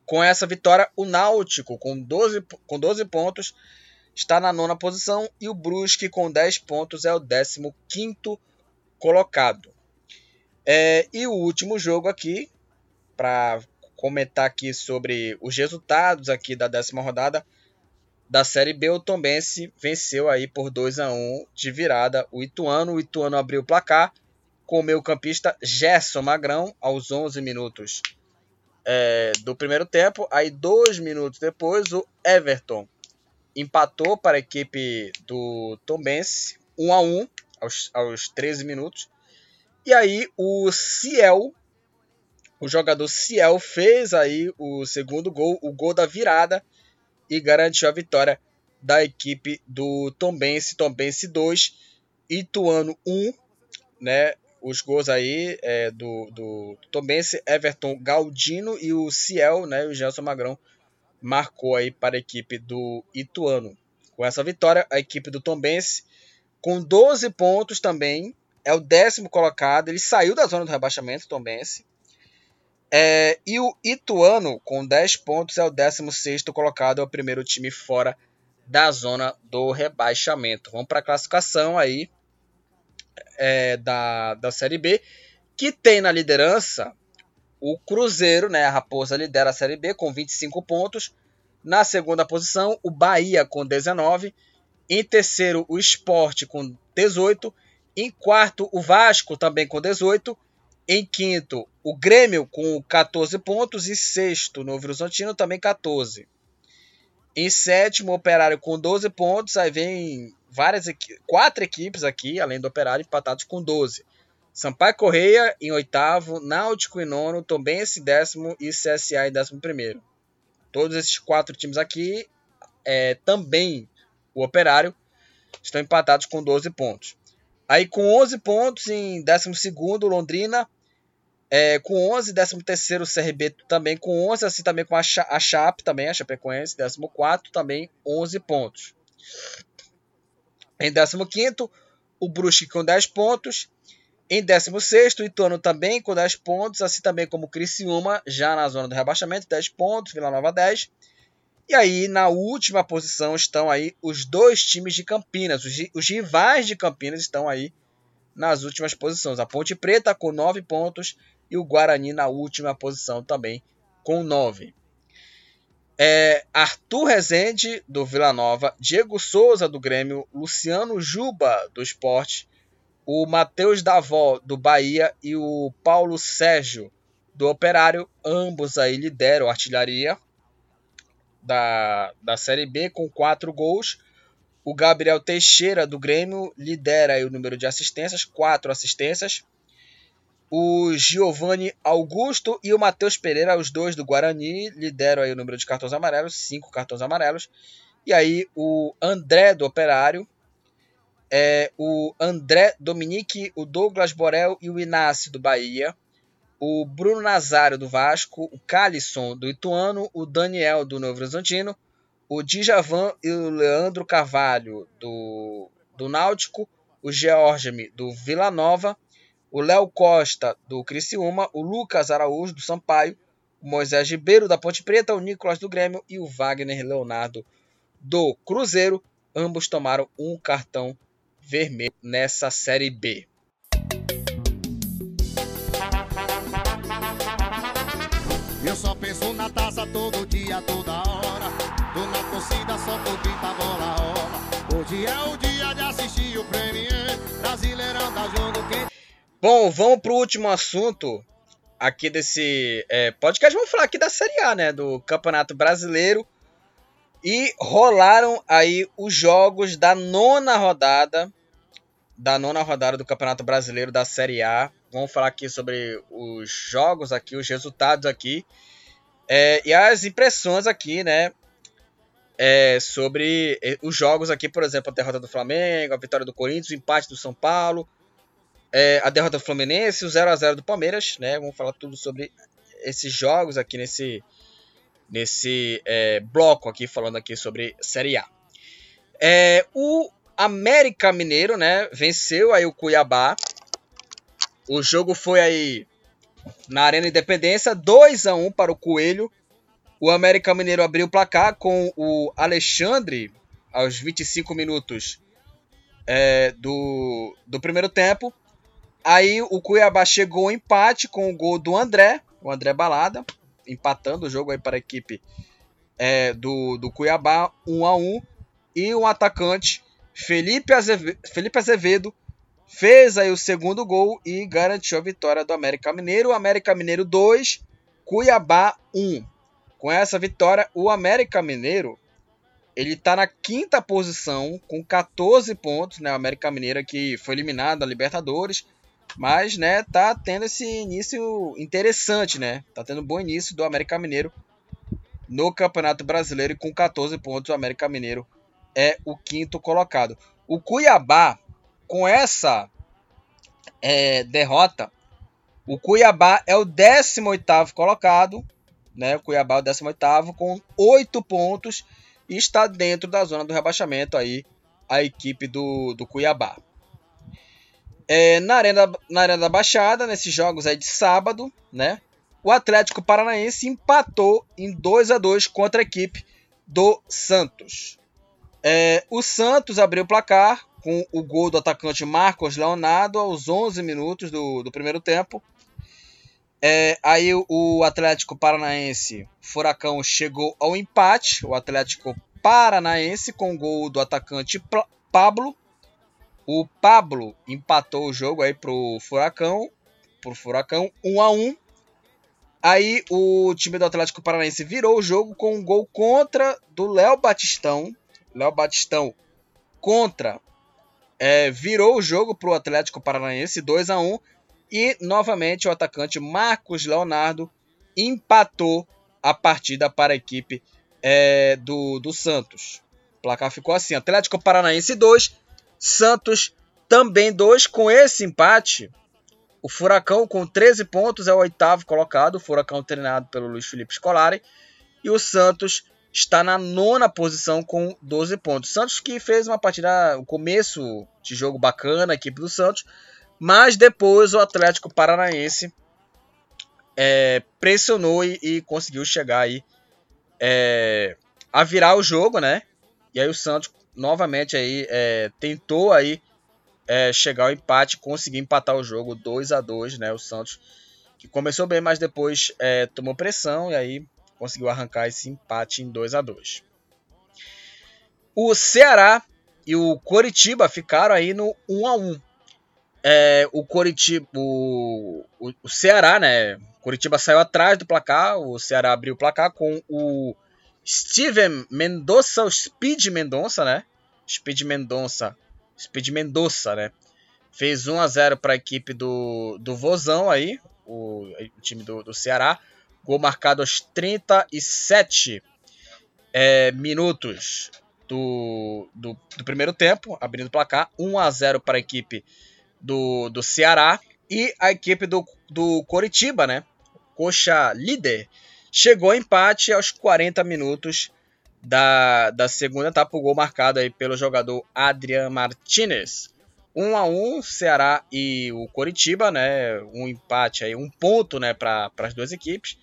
Com essa vitória, o Náutico, com 12, com 12 pontos, está na nona posição. E o Brusque, com 10 pontos, é o 15 colocado. É, e o último jogo aqui, para comentar aqui sobre os resultados aqui da décima rodada da Série B, o Tombense venceu aí por 2 a 1 de virada o Ituano. O Ituano abriu o placar com o meio campista Gerson Magrão aos 11 minutos é, do primeiro tempo. Aí dois minutos depois o Everton empatou para a equipe do Tombense 1 a 1 aos, aos 13 minutos. E aí o Ciel, o jogador Ciel fez aí o segundo gol, o gol da virada e garantiu a vitória da equipe do Tombense, Tombense 2, Ituano 1, né? Os gols aí é, do, do Tombense, Everton Galdino e o Ciel, né? O Gelson Magrão marcou aí para a equipe do Ituano. Com essa vitória, a equipe do Tombense, com 12 pontos também, é o décimo colocado. Ele saiu da zona do rebaixamento, Tombense. É, e o Ituano, com 10 pontos, é o 16 colocado, é o primeiro time fora da zona do rebaixamento. Vamos para a classificação aí é, da, da Série B, que tem na liderança o Cruzeiro, né? A Raposa lidera a Série B com 25 pontos. Na segunda posição, o Bahia com 19. Em terceiro, o Esporte com 18. Em quarto, o Vasco também com 18. Em quinto, o Grêmio com 14 pontos. E sexto, o Novo Horizontino também 14. Em sétimo, o Operário com 12 pontos. Aí vem várias quatro equipes aqui, além do Operário, empatados com 12. Sampaio Correia em oitavo, Náutico em nono, Tombense décimo e CSA em décimo primeiro. Todos esses quatro times aqui, é, também o Operário, estão empatados com 12 pontos. Aí com 11 pontos em 12 Londrina. É, com 11, 13 CRB também com 11, assim também com a, a Chape também, a Chapecoense, 14 também 11 pontos. Em 15 o Brusque com 10 pontos. Em 16 o Ituano também com 10 pontos, assim também como o Criciúma, já na zona do rebaixamento, 10 pontos, Vila Nova 10. E aí, na última posição, estão aí os dois times de Campinas. Os, os rivais de Campinas estão aí nas últimas posições. A Ponte Preta com 9 pontos e o Guarani na última posição também com 9. É, Arthur Rezende, do Vila Nova, Diego Souza, do Grêmio, Luciano Juba, do Esporte, o Matheus Davó, do Bahia e o Paulo Sérgio, do Operário, ambos aí lideram a artilharia da, da Série B com quatro gols. O Gabriel Teixeira, do Grêmio, lidera o número de assistências, quatro assistências. O Giovanni Augusto e o Matheus Pereira, os dois do Guarani, lideram o número de cartões amarelos, cinco cartões amarelos. E aí o André do Operário, é, o André Dominique, o Douglas Borel e o Inácio do Bahia o Bruno Nazário do Vasco, o Calisson do Ituano, o Daniel do Novo Horizontino, o Djavan e o Leandro Carvalho do, do Náutico, o Georgeme do Vila Nova, o Léo Costa do Criciúma, o Lucas Araújo do Sampaio, o Moisés Ribeiro da Ponte Preta, o Nicolas do Grêmio e o Wagner Leonardo do Cruzeiro. Ambos tomaram um cartão vermelho nessa Série B. a toda hora. Tô na torcida, só grita, bola rola. Hoje é o dia de assistir o Premier. Brasileirão tá jogo. Bom, vamos pro último assunto aqui desse é, podcast. Vamos falar aqui da Série A, né? Do Campeonato Brasileiro. E rolaram aí os jogos da nona rodada. Da nona rodada do Campeonato Brasileiro da Série A. Vamos falar aqui sobre os jogos aqui, os resultados aqui. É, e as impressões aqui, né? É, sobre é, os jogos aqui, por exemplo, a derrota do Flamengo, a vitória do Corinthians, o empate do São Paulo, é, a derrota do Fluminense, o 0 a 0 do Palmeiras, né? Vamos falar tudo sobre esses jogos aqui nesse nesse é, bloco aqui falando aqui sobre Série A. É, o América Mineiro, né? Venceu aí o Cuiabá. O jogo foi aí na Arena Independência, 2 a 1 para o Coelho. O América Mineiro abriu o placar com o Alexandre aos 25 minutos é, do, do primeiro tempo. Aí o Cuiabá chegou ao empate com o gol do André, o André Balada, empatando o jogo aí para a equipe é, do, do Cuiabá, 1 a 1 E o atacante Felipe Azevedo, Felipe Azevedo fez aí o segundo gol e garantiu a vitória do América Mineiro. América Mineiro 2, Cuiabá 1. Com essa vitória, o América Mineiro ele está na quinta posição com 14 pontos, né? O América Mineiro que foi eliminado da Libertadores, mas, né, tá tendo esse início interessante, né? Tá tendo um bom início do América Mineiro no Campeonato Brasileiro e com 14 pontos o América Mineiro é o quinto colocado. O Cuiabá, com essa é, derrota, o Cuiabá é o 18º colocado, né? O Cuiabá é o 18º com 8 pontos e está dentro da zona do rebaixamento aí a equipe do, do Cuiabá. É, na, Arena, na Arena da Baixada, nesses jogos aí de sábado, né? O Atlético Paranaense empatou em 2 a 2 contra a equipe do Santos. É, o Santos abriu o placar com o gol do atacante Marcos Leonardo aos 11 minutos do, do primeiro tempo. É, aí o Atlético Paranaense, Furacão, chegou ao empate. O Atlético Paranaense com o gol do atacante Pablo o Pablo empatou o jogo aí pro Furacão, pro Furacão 1 a 1. Aí o time do Atlético Paranaense virou o jogo com um gol contra do Léo Batistão. Léo Batistão contra é, virou o jogo pro Atlético Paranaense 2 a 1 e novamente o atacante Marcos Leonardo empatou a partida para a equipe é, do, do Santos. O placar ficou assim: Atlético Paranaense 2, Santos também dois com esse empate. O Furacão com 13 pontos é o oitavo colocado, o Furacão treinado pelo Luiz Felipe Scolari. E o Santos está na nona posição com 12 pontos. Santos que fez uma partida, um começo de jogo bacana, a equipe do Santos, mas depois o Atlético Paranaense é, pressionou e, e, conseguiu chegar aí é, a virar o jogo, né? E aí o Santos novamente aí é, tentou aí é, chegar ao empate, conseguir empatar o jogo 2 a 2 né? O Santos que começou bem, mas depois é, tomou pressão e aí conseguiu arrancar esse empate em 2 a 2 O Ceará e o Coritiba ficaram aí no 1 a 1 é, o Coritiba, o, o, Ceará, né? Coritiba saiu atrás do placar, o Ceará abriu o placar com o Steven Mendonça, o Speed Mendonça, né? Speed Mendonça, Speed Mendonça, né? Fez 1 a 0 para a equipe do, do Vozão aí, o, o time do, do, Ceará. Gol marcado aos 37 é, minutos do, do, do, primeiro tempo, abrindo o placar. 1 a 0 para a equipe do, do Ceará. E a equipe do, do Coritiba, né? Coxa líder Chegou ao empate aos 40 minutos da, da segunda etapa, o gol marcado aí pelo jogador Adrian Martinez. 1 a 1 Ceará e o Coritiba, né? Um empate aí, um ponto, né, para as duas equipes.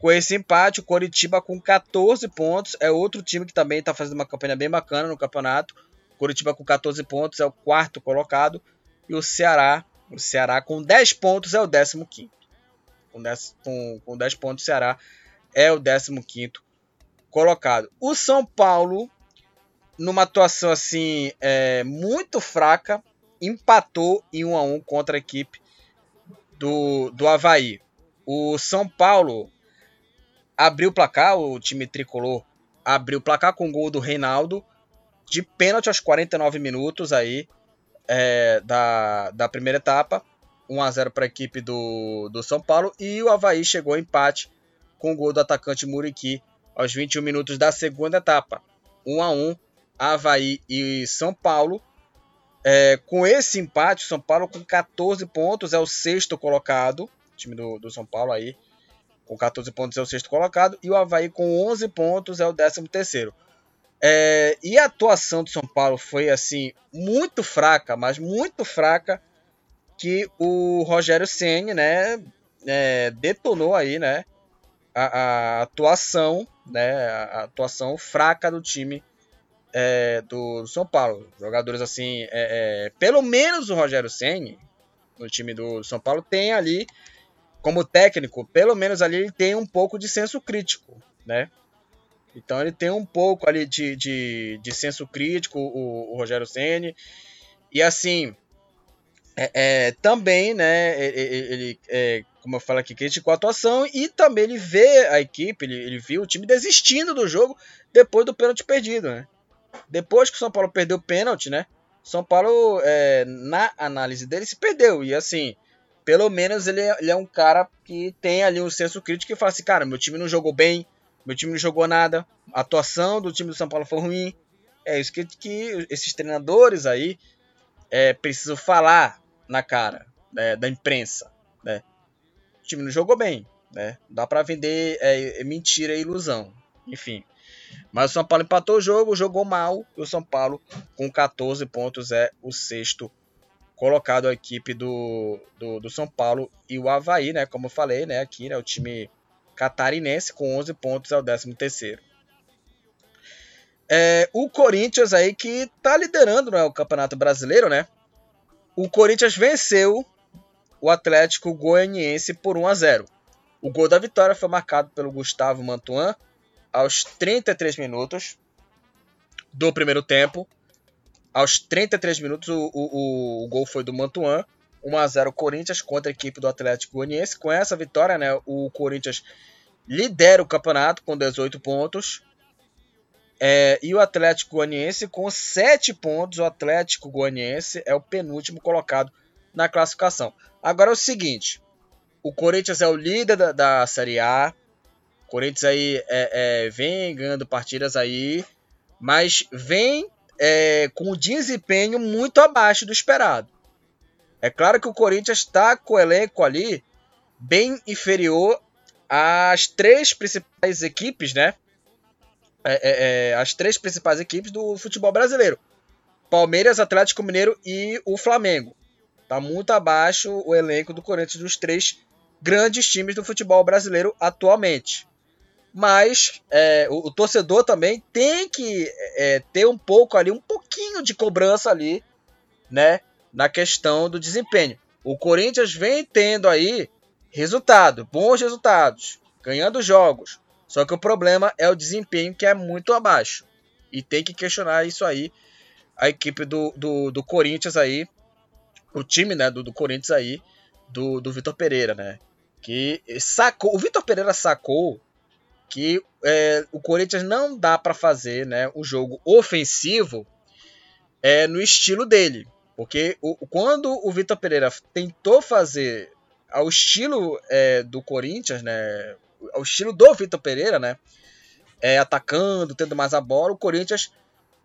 Com esse empate, o Coritiba com 14 pontos é outro time que também está fazendo uma campanha bem bacana no campeonato. O Coritiba com 14 pontos é o quarto colocado e o Ceará, o Ceará com 10 pontos é o 15 Com 10, com, com 10 pontos o Ceará é o 15 colocado. O São Paulo, numa atuação assim é, muito fraca, empatou em 1 a 1 contra a equipe do, do Havaí. O São Paulo abriu o placar, o time tricolor abriu o placar com o gol do Reinaldo de pênalti aos 49 minutos aí é, da, da primeira etapa. 1 a 0 para a equipe do, do São Paulo e o Havaí chegou ao empate com o gol do atacante Muriqui aos 21 minutos da segunda etapa. 1 a 1 Havaí e São Paulo. É, com esse empate, o São Paulo com 14 pontos é o sexto colocado. O time do, do São Paulo aí com 14 pontos é o sexto colocado. E o Havaí com 11 pontos é o décimo terceiro. É, e a atuação do São Paulo foi assim muito fraca, mas muito fraca que o Rogério Ceni, né, é, detonou aí, né, a, a, atuação, né, a atuação fraca do time é, do São Paulo. Jogadores assim, é, é, pelo menos o Rogério Ceni no time do São Paulo tem ali como técnico, pelo menos ali ele tem um pouco de senso crítico, né? Então ele tem um pouco ali de, de, de senso crítico, o, o Rogério Ceni E assim, é, é, também, né, ele, é, como eu falo aqui, criticou a atuação e também ele vê a equipe, ele, ele viu o time desistindo do jogo depois do pênalti perdido, né? Depois que o São Paulo perdeu o pênalti, né? São Paulo, é, na análise dele, se perdeu. E assim, pelo menos ele é, ele é um cara que tem ali um senso crítico e fala assim, cara, meu time não jogou bem, meu time não jogou nada, a atuação do time do São Paulo foi ruim. É isso que, que esses treinadores aí é, precisam falar na cara né, da imprensa. Né? O time não jogou bem. Né? Dá para vender é, é mentira e ilusão. Enfim. Mas o São Paulo empatou o jogo, jogou mal. E o São Paulo, com 14 pontos, é o sexto colocado a equipe do, do, do, São Paulo e o Havaí, né? Como eu falei, né? Aqui, né? O time catarinense com 11 pontos é o 13 terceiro. É, o Corinthians aí que tá liderando né, o Campeonato Brasileiro, né? O Corinthians venceu o Atlético Goianiense por 1 a 0. O gol da vitória foi marcado pelo Gustavo Mantuan aos 33 minutos do primeiro tempo. Aos 33 minutos, o, o, o gol foi do Mantuan. 1 a 0 Corinthians contra a equipe do Atlético Goianiense. Com essa vitória, né, o Corinthians lidera o campeonato com 18 pontos. É, e o Atlético Goianiense com 7 pontos. O Atlético Goianiense é o penúltimo colocado na classificação. Agora é o seguinte: o Corinthians é o líder da, da Série A. Corinthians aí é, é, vem ganhando partidas aí, mas vem é, com um desempenho muito abaixo do esperado. É claro que o Corinthians está com o elenco ali bem inferior às três principais equipes, né? É, é, é, as três principais equipes do futebol brasileiro: Palmeiras, Atlético Mineiro e o Flamengo. Está muito abaixo o elenco do Corinthians dos três grandes times do futebol brasileiro atualmente mas é, o, o, torcedor também tem que é, ter um pouco ali, um pouquinho de cobrança ali, né, na questão do desempenho. O Corinthians vem tendo aí resultado, bons resultados, ganhando jogos. Só que o problema é o desempenho que é muito abaixo. E tem que questionar isso aí. A equipe do, do, do Corinthians aí, o time né, do, do Corinthians aí, do, do Vitor Pereira, né? Que sacou. O Vitor Pereira sacou que é, o Corinthians não dá para fazer né, o jogo ofensivo é, no estilo dele. Porque o, quando o Vitor Pereira tentou fazer ao estilo é, do Corinthians, né, ao estilo do Vitor Pereira, né, é, atacando, tendo mais a bola, o Corinthians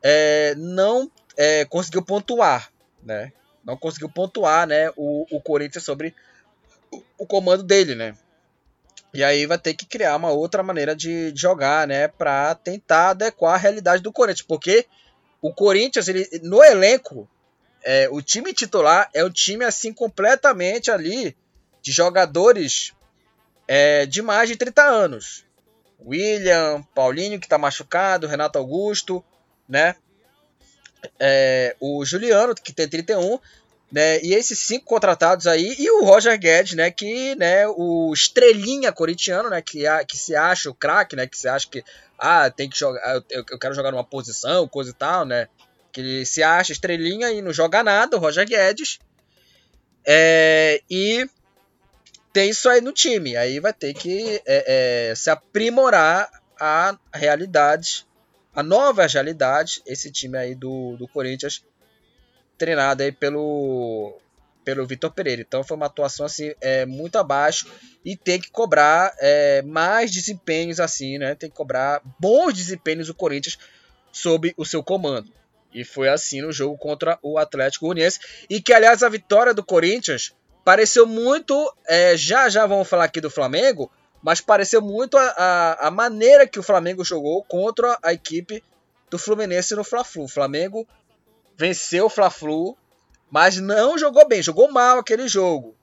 é, não é, conseguiu pontuar, né, não conseguiu pontuar, né, o, o Corinthians sobre o, o comando dele, né. E aí vai ter que criar uma outra maneira de jogar, né, para tentar adequar a realidade do Corinthians, porque o Corinthians, ele, no elenco, é, o time titular é um time assim completamente ali de jogadores é, de mais de 30 anos. William, Paulinho que está machucado, Renato Augusto, né? É, o Juliano que tem 31, Né, e esses cinco contratados aí, e o Roger Guedes, né, que, né, o estrelinha corintiano, né, que, que se acha o craque, né, que se acha que, ah, tem que jogar, eu, eu quero jogar numa posição, coisa e tal, né, que se acha estrelinha e não joga nada, o Roger Guedes, é, e tem isso aí no time. Aí vai ter que é, é, se aprimorar a realidade, a nova realidade, esse time aí do, do Corinthians, treinado aí pelo, pelo Vitor Pereira. Então foi uma atuação assim, é, muito abaixo e tem que cobrar é, mais desempenhos assim, né? Tem que cobrar bons desempenhos o Corinthians sob o seu comando. E foi assim no jogo contra o Atlético Goianiense. E que, aliás, a vitória do Corinthians pareceu muito. É, já já vamos falar aqui do Flamengo, mas pareceu muito a, a, a, maneira que o Flamengo jogou contra a equipe do Fluminense no Fla-Flu. O Flamengo venceu o Fla-Flu, mas não jogou bem, jogou mal aquele jogo.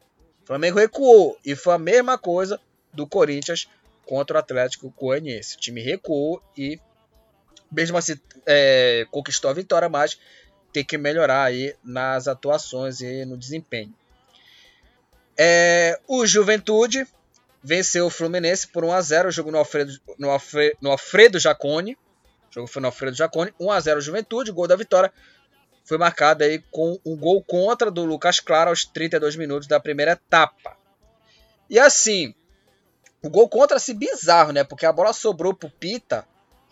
O Flamengo recuou e foi a mesma coisa do Corinthians contra o Atlético Goianiense. O time recuou e mesmo assim é, conquistou a vitória, mas tem que melhorar aí nas atuações e no desempenho. É, o Juventude venceu o Fluminense por 1 a 0 o jogo no Alfredo, no Alfredo, no Alfredo Jacone. O jogo foi no Alfredo Jacone, 1 a 0 Juventude, gol da vitória. Foi marcado aí com um gol contra do Lucas Claro aos 32 minutos da primeira etapa. E assim, o gol contra se bizarro, né? Porque a bola sobrou pro Pita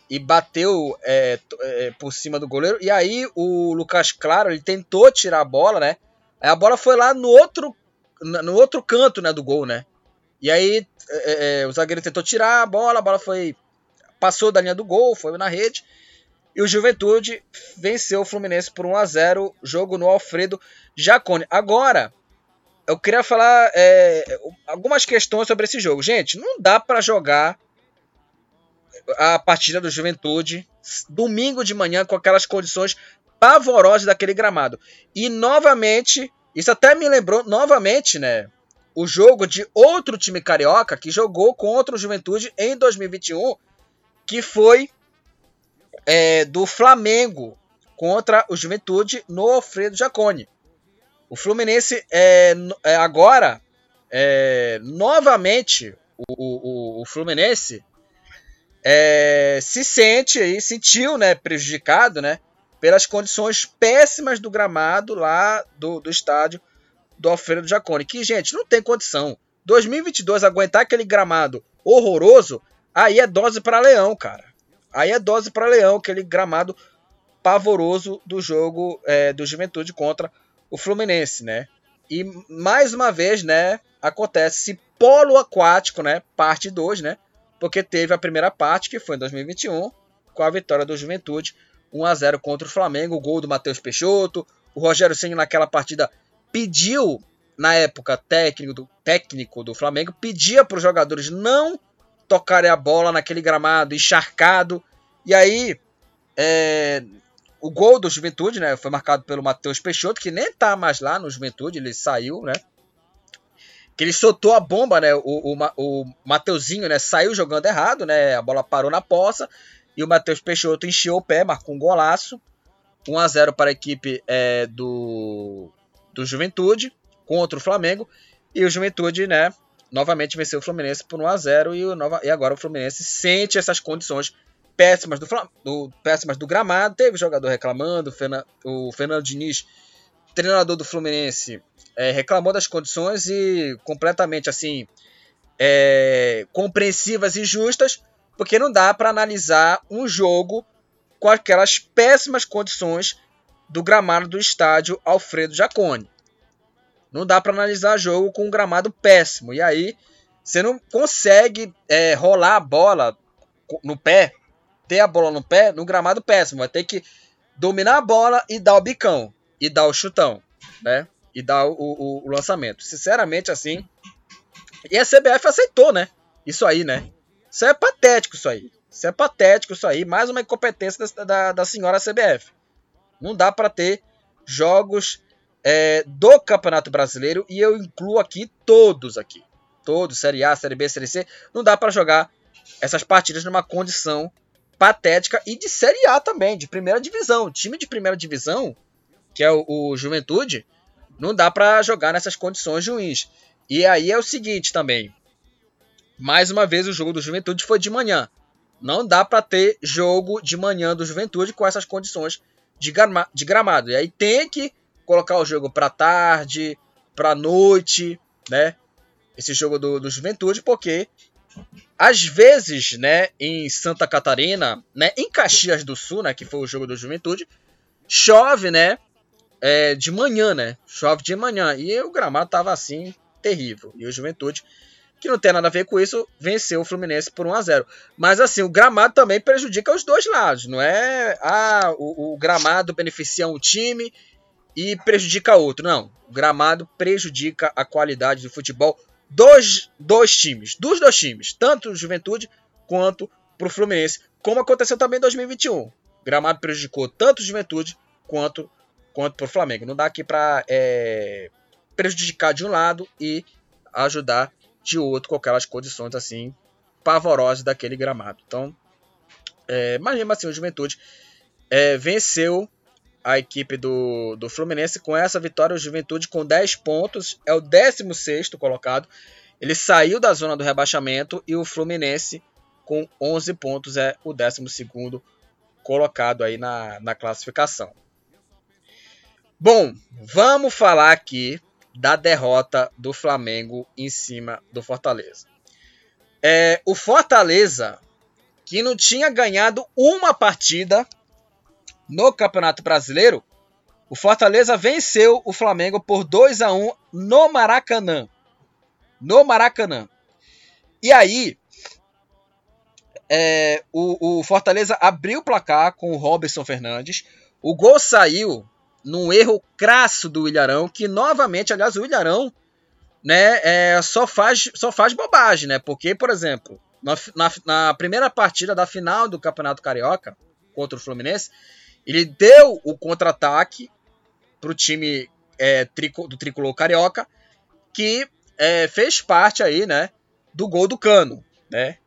e bateu é, é, por cima do goleiro. E aí o Lucas Claro ele tentou tirar a bola, né? Aí a bola foi lá no outro, no outro canto né, do gol, né? E aí é, é, o zagueiro tentou tirar a bola, a bola foi. Passou da linha do gol, foi na rede. E o Juventude venceu o Fluminense por 1 a 0 jogo no Alfredo Jacone. Agora, eu queria falar é, algumas questões sobre esse jogo. Gente, não dá para jogar a partida do Juventude domingo de manhã com aquelas condições pavorosas daquele gramado. E novamente, isso até me lembrou novamente, né, o jogo de outro time carioca que jogou contra o Juventude em 2021, que foi é, do Flamengo contra o Juventude no Alfredo Jacone. O Fluminense é, é agora é, novamente o, o, o Fluminense é, se sente aí, sentiu, né, prejudicado, né, pelas condições péssimas do gramado lá do, do estádio do Alfredo Jacone. Que, gente, não tem condição. 2022 aguentar aquele gramado horroroso, aí é dose para leão, cara. Aí é dose para leão, aquele gramado pavoroso do jogo é, do Juventude contra o Fluminense, né? E mais uma vez, né, acontece esse polo aquático, né, parte 2, né? porque teve a primeira parte, que foi em 2021, com a vitória do Juventude, 1 a 0 contra o Flamengo, o gol do Matheus Peixoto. O Rogério Ceni naquela partida pediu, na época técnico do, técnico do Flamengo, pedia para os jogadores não tocarem a bola naquele gramado encharcado. E aí, é, o gol do Juventude né, foi marcado pelo Matheus Peixoto, que nem tá mais lá no Juventude, ele saiu, né? que ele soltou a bomba, né? O, o, o Mateuzinho, né? Saiu jogando errado, né? A bola parou na poça e o Matheus Peixoto encheu o pé, marcou um golaço. 1 a 0 para a equipe é, do, do Juventude contra o Flamengo. E o Juventude, né? Novamente venceu o Fluminense por 1 a 0 e, e agora o Fluminense sente essas condições péssimas do, do, péssimas do gramado. Teve jogador reclamando, o Fernando Diniz, treinador do Fluminense, é, reclamou das condições e completamente assim é, compreensivas e justas, porque não dá para analisar um jogo com aquelas péssimas condições do gramado do estádio Alfredo Jacone. Não dá para analisar jogo com um gramado péssimo. E aí você não consegue é, rolar a bola no pé, ter a bola no pé, no gramado péssimo. Vai ter que dominar a bola e dar o bicão e dar o chutão, né? e dar o, o, o lançamento. Sinceramente, assim. E a CBF aceitou, né? Isso aí, né? Isso é patético, isso aí. Isso é patético, isso aí. Mais uma incompetência da, da, da senhora CBF. Não dá para ter jogos é, do Campeonato Brasileiro e eu incluo aqui todos aqui. Todos, Série A, Série B, Série C. Não dá para jogar essas partidas numa condição patética e de Série A também, de primeira divisão. Time de primeira divisão, que é o, o Juventude, Não dá para jogar nessas condições ruins. E aí é o seguinte também. Mais uma vez o jogo do Juventude foi de manhã. Não dá para ter jogo de manhã do Juventude com essas condições de, grama de gramado. E aí tem que colocar o jogo para tarde, para noite, né? Esse jogo do, do Juventude, porque às vezes, né, em Santa Catarina, né, em Caxias do Sul, né, que foi o jogo do Juventude, chove, né, é, de manhã, né, chove de manhã e o gramado tava assim terrível. E o Juventude que não tem nada a ver com isso, venceu o Fluminense por 1 a 0 Mas assim, o gramado também prejudica os dois lados, não é? Ah, o, o gramado beneficia um time e prejudica outro. Não, o gramado prejudica a qualidade do futebol dos dois times, dos dois times, tanto o Juventude quanto para o Fluminense, como aconteceu também em 2021. O gramado prejudicou tanto o Juventude quanto quanto para o Flamengo. Não dá aqui para é, prejudicar de um lado e ajudar de outro com aquelas condições assim pavorosas daquele gramado. Então, é, mas mesmo assim, o Juventude é, venceu a equipe do, do Fluminense com essa vitória. O Juventude com 10 pontos é o 16 colocado. Ele saiu da zona do rebaixamento e o Fluminense com 11 pontos é o 12 colocado aí na, na classificação. Bom, vamos falar aqui da derrota do Flamengo em cima do Fortaleza. É, o Fortaleza, que não tinha ganhado uma partida no Campeonato Brasileiro, o Fortaleza venceu o Flamengo por 2 a 1 no Maracanã. No Maracanã. E aí, é, o, o, Fortaleza abriu o placar com o Robson Fernandes. O gol saiu num erro crasso do Ilharão, que novamente, aliás, o Ilharão né, é, só, faz, só faz bobagem, né? Porque, por exemplo, na, na, na primeira partida da final do Campeonato Carioca contra o Fluminense, ele deu o contra-ataque para o time é, trico, do tricolor carioca, que é, fez parte aí, né, do gol do Cano, né?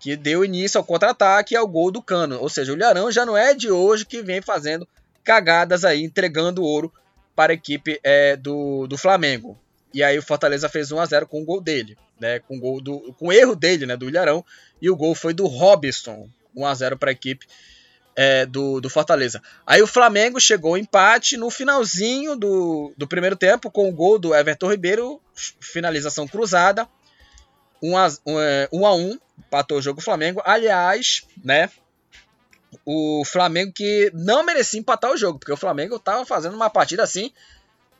Que deu início ao contra-ataque e ao gol do Cano. Ou seja, o Ilharão já não é de hoje que vem fazendo cagadas aí, entregando ouro para a equipe é, do, do Flamengo. E aí o Fortaleza fez 1 a 0 com o gol dele, né? Com o gol do com o erro dele, né, do Ilharão, e o gol foi do Robson, 1 a 0 para a equipe é, do, do Fortaleza. Aí o Flamengo chegou ao empate no finalzinho do, do primeiro tempo com o gol do Everton Ribeiro, finalização cruzada, 1 a, 1, é, 1 a 1 empatou o jogo o Flamengo. Aliás, né, o Flamengo que não merecia empatar o jogo, porque o Flamengo estava fazendo uma partida assim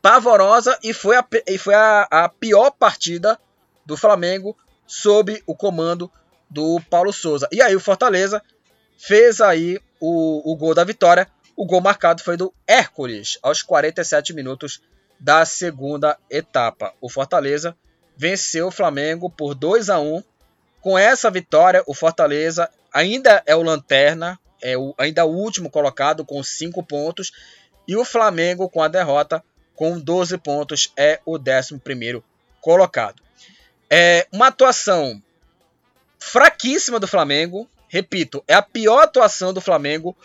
pavorosa e foi, a, e foi a, a pior partida do Flamengo sob o comando do Paulo Souza. E aí o Fortaleza fez aí o, o gol da vitória. O gol marcado foi do Hércules aos 47 minutos da segunda etapa. O Fortaleza venceu o Flamengo por 2 a 1. Com essa vitória, o Fortaleza ainda é o lanterna é o, ainda o último colocado com 5 pontos. E o Flamengo, com a derrota, com 12 pontos, é o 11 colocado. É uma atuação fraquíssima do Flamengo. Repito, é a pior atuação do Flamengo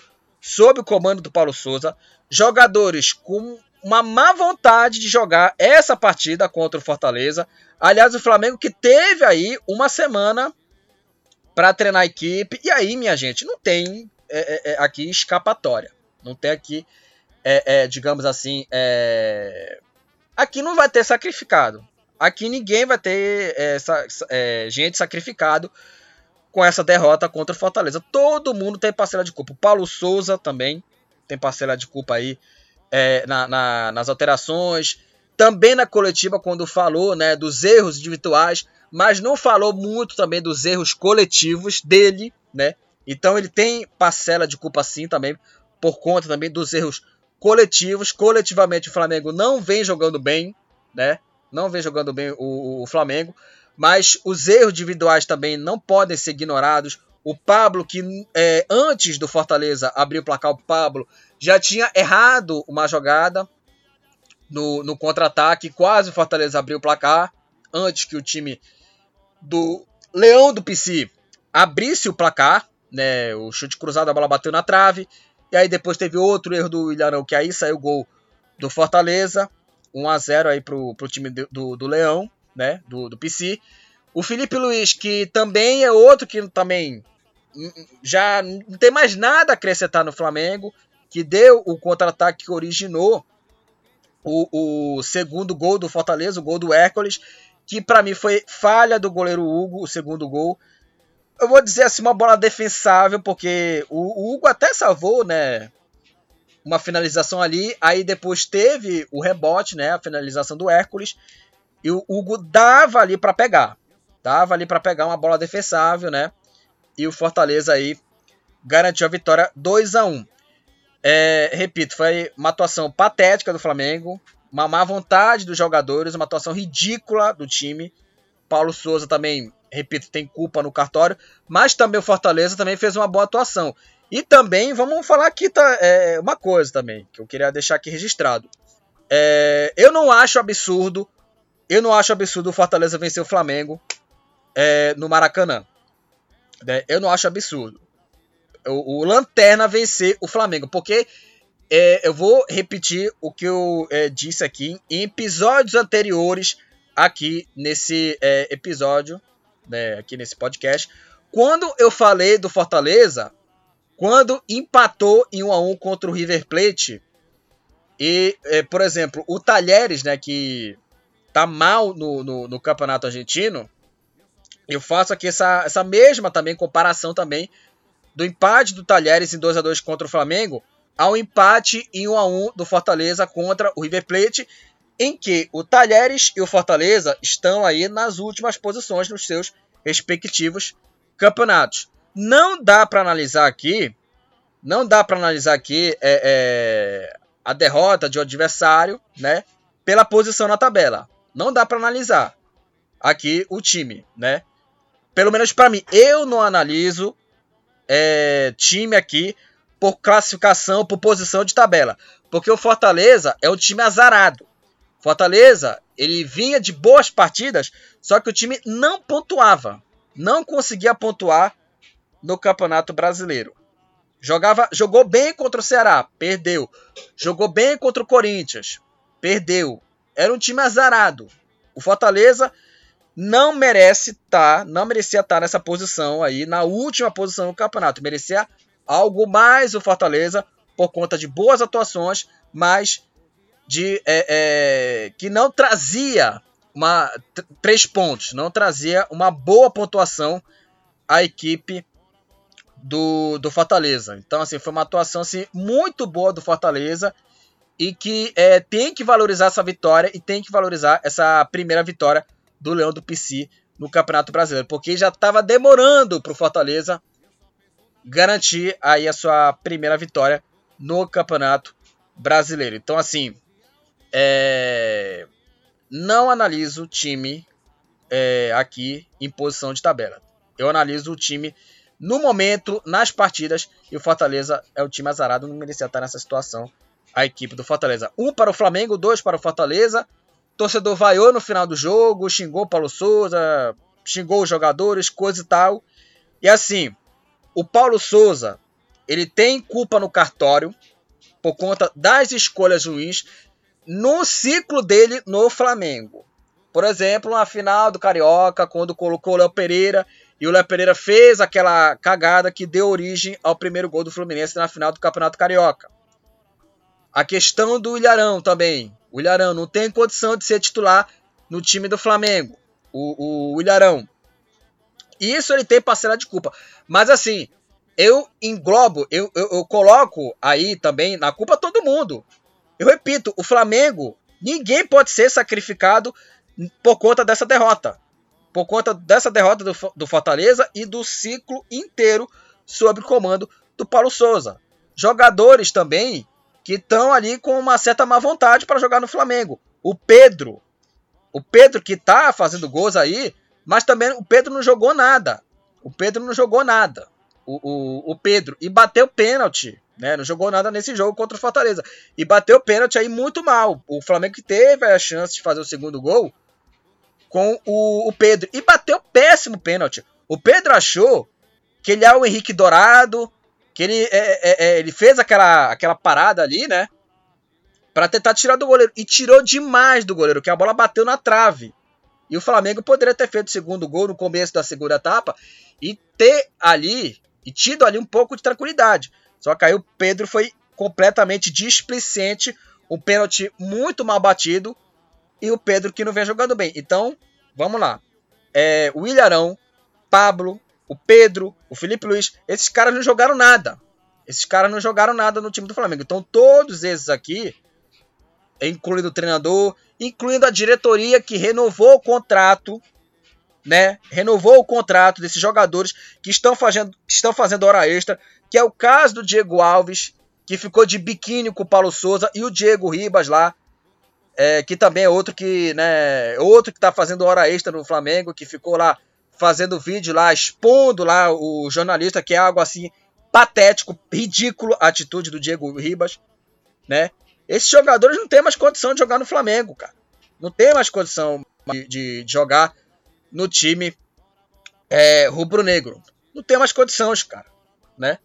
sob o comando do Paulo Souza. Jogadores com uma má vontade de jogar essa partida contra o Fortaleza. Aliás, o Flamengo que teve aí uma semana para treinar a equipe. E aí, minha gente, não tem é, é, é, aqui escapatória. Não tem aqui, é, é digamos assim, aqui não vai ter sacrificado. Aqui ninguém vai ter gente sacrificado com essa derrota contra o Fortaleza. Todo mundo tem parcela de culpa. O Paulo Souza também tem parcela de culpa aí na, na, nas alterações. Também na coletiva, quando falou né, dos erros individuais, mas não falou muito também dos erros coletivos dele, né? Então ele tem parcela de culpa sim também, por conta também dos erros coletivos. Coletivamente o Flamengo não vem jogando bem, né? Não vem jogando bem o, o Flamengo. Mas os erros individuais também não podem ser ignorados. O Pablo, que é, antes do Fortaleza abrir o placar, o Pablo já tinha errado uma jogada no, no contra-ataque. Quase o Fortaleza abriu o placar. Antes que o time do Leão do PC abrisse o placar né? O chute cruzado, a bola bateu na trave. E aí depois teve outro erro do Ilharão, que aí saiu o gol do Fortaleza. 1 a 0 aí pro, pro time do, do Leão, né? Do, do PC. O Felipe Luiz, que também é outro que também já não tem mais nada a acrescentar no Flamengo, que deu o contra-ataque que originou o, o, segundo gol do Fortaleza, o gol do Hércules, que para mim foi falha do goleiro Hugo, o segundo gol. Eu vou dizer assim, uma bola defensável, porque o, o Hugo até salvou, né? Uma finalização ali, aí depois teve o rebote, né? A finalização do Hércules, e o Hugo dava ali para pegar. Dava ali para pegar uma bola defensável, né? E o Fortaleza aí garantiu a vitória 2 a 1 é, repito, foi uma atuação patética do Flamengo, uma má vontade dos jogadores, uma atuação ridícula do time. Paulo Souza também, repito, tem culpa no cartório, mas também o Fortaleza também fez uma boa atuação. E também, vamos falar aqui tá, é, uma coisa também, que eu queria deixar aqui registrado. É, eu não acho absurdo, eu não acho absurdo o Fortaleza vencer o Flamengo é, no Maracanã. Né? Eu não acho absurdo o, o Lanterna vencer o Flamengo. Porque é, eu vou repetir o que eu é, disse aqui em episódios anteriores, aqui nesse é, episódio, né, aqui nesse podcast. Quando eu falei do Fortaleza, quando empatou em 1 a 1 contra o River Plate, e, é, por exemplo, o Talheres, né, que tá mal no, no, no, campeonato argentino, eu faço aqui essa, essa mesma também comparação também do empate do Talheres em 2 a 2 contra o Flamengo ao empate em 1 a 1 do Fortaleza contra o River Plate, em que o Talheres e o Fortaleza estão aí nas últimas posições nos seus respectivos campeonatos. Não dá para analisar aqui, não dá para analisar aqui é, é, a derrota de um adversário, né, pela posição na tabela. Não dá para analisar aqui o time, né? Pelo menos para mim, eu não analiso é, time aqui por classificação, por posição de tabela. Porque o Fortaleza é um time azarado. Fortaleza, ele vinha de boas partidas, só que o time não pontuava. Não conseguia pontuar no Campeonato Brasileiro. Jogava, jogou bem contra o Ceará, perdeu. Jogou bem contra o Corinthians, perdeu. Era um time azarado. O Fortaleza não merece estar, tá, não merecia estar tá nessa posição aí, na última posição do campeonato. Merecia algo mais o Fortaleza por conta de boas atuações, mas de é, é, que não trazia uma três pontos, não trazia uma boa pontuação à equipe do, do Fortaleza. Então assim foi uma atuação assim muito boa do Fortaleza e que é, tem que valorizar essa vitória e tem que valorizar essa primeira vitória do Leão do PC no Campeonato Brasileiro, porque já estava demorando para o Fortaleza garantir aí a sua primeira vitória no Campeonato Brasileiro. Então, assim, é... não analiso o time é, aqui em posição de tabela. Eu analiso o time no momento, nas partidas, e o Fortaleza é o time azarado, não merecia estar nessa situação. A equipe do Fortaleza. Um para o Flamengo, dois para o Fortaleza torcedor vaiou no final do jogo, xingou Paulo Souza, xingou os jogadores, coisa e tal. E assim, o Paulo Souza, ele tem culpa no cartório por conta das escolhas ruins no ciclo dele no Flamengo. Por exemplo, na final do Carioca, quando colocou o Léo Pereira e o Léo Pereira fez aquela cagada que deu origem ao primeiro gol do Fluminense na final do Campeonato Carioca. A questão do Ilharão também. O Ilharão não tem condição de ser titular no time do Flamengo. O, o, o Ilharão. Isso ele tem parcela de culpa. Mas assim, eu englobo, eu, eu, eu, coloco aí também na culpa todo mundo. Eu repito, o Flamengo, ninguém pode ser sacrificado por conta dessa derrota. Por conta dessa derrota do, do Fortaleza e do ciclo inteiro sob o comando do Paulo Souza. Jogadores também que estão ali com uma certa má vontade para jogar no Flamengo. O Pedro, o Pedro que tá fazendo gols aí, mas também o Pedro não jogou nada. O Pedro não jogou nada. O, o, o Pedro. E bateu pênalti. Né? Não jogou nada nesse jogo contra o Fortaleza. E bateu pênalti aí muito mal. O Flamengo teve a chance de fazer o segundo gol com o, o Pedro. E bateu péssimo pênalti. O Pedro achou que ele é o Henrique Dourado, que ele, é, é, é, ele fez aquela, aquela parada ali, né? para tentar tirar do goleiro. E tirou demais do goleiro, que a bola bateu na trave. E o Flamengo poderia ter feito o segundo gol no começo da segunda etapa e ter ali, e tido ali um pouco de tranquilidade. Só que aí o Pedro foi completamente displicente, um pênalti muito mal batido e o Pedro que não vem jogando bem. Então, vamos lá. É, o Ilharão, Pablo, o Pedro, o Felipe Luiz, esses caras não jogaram nada. Esses caras não jogaram nada no time do Flamengo. Então, todos esses aqui, incluindo o treinador, incluindo a diretoria que renovou o contrato, né? Renovou o contrato desses jogadores que estão fazendo, que estão fazendo hora extra, que é o caso do Diego Alves, que ficou de biquíni com o Paulo Souza, e o Diego Ribas lá, é, que também é outro que, né, outro que tá fazendo hora extra no Flamengo, que ficou lá fazendo vídeo lá, expondo lá o jornalista, que é algo assim patético, ridículo a atitude do Diego Ribas, né? Esses jogadores não têm mais condição de jogar no Flamengo, cara. Não tem mais condição de, de, jogar no time é, rubro-negro. Não tem mais condições, cara. Né?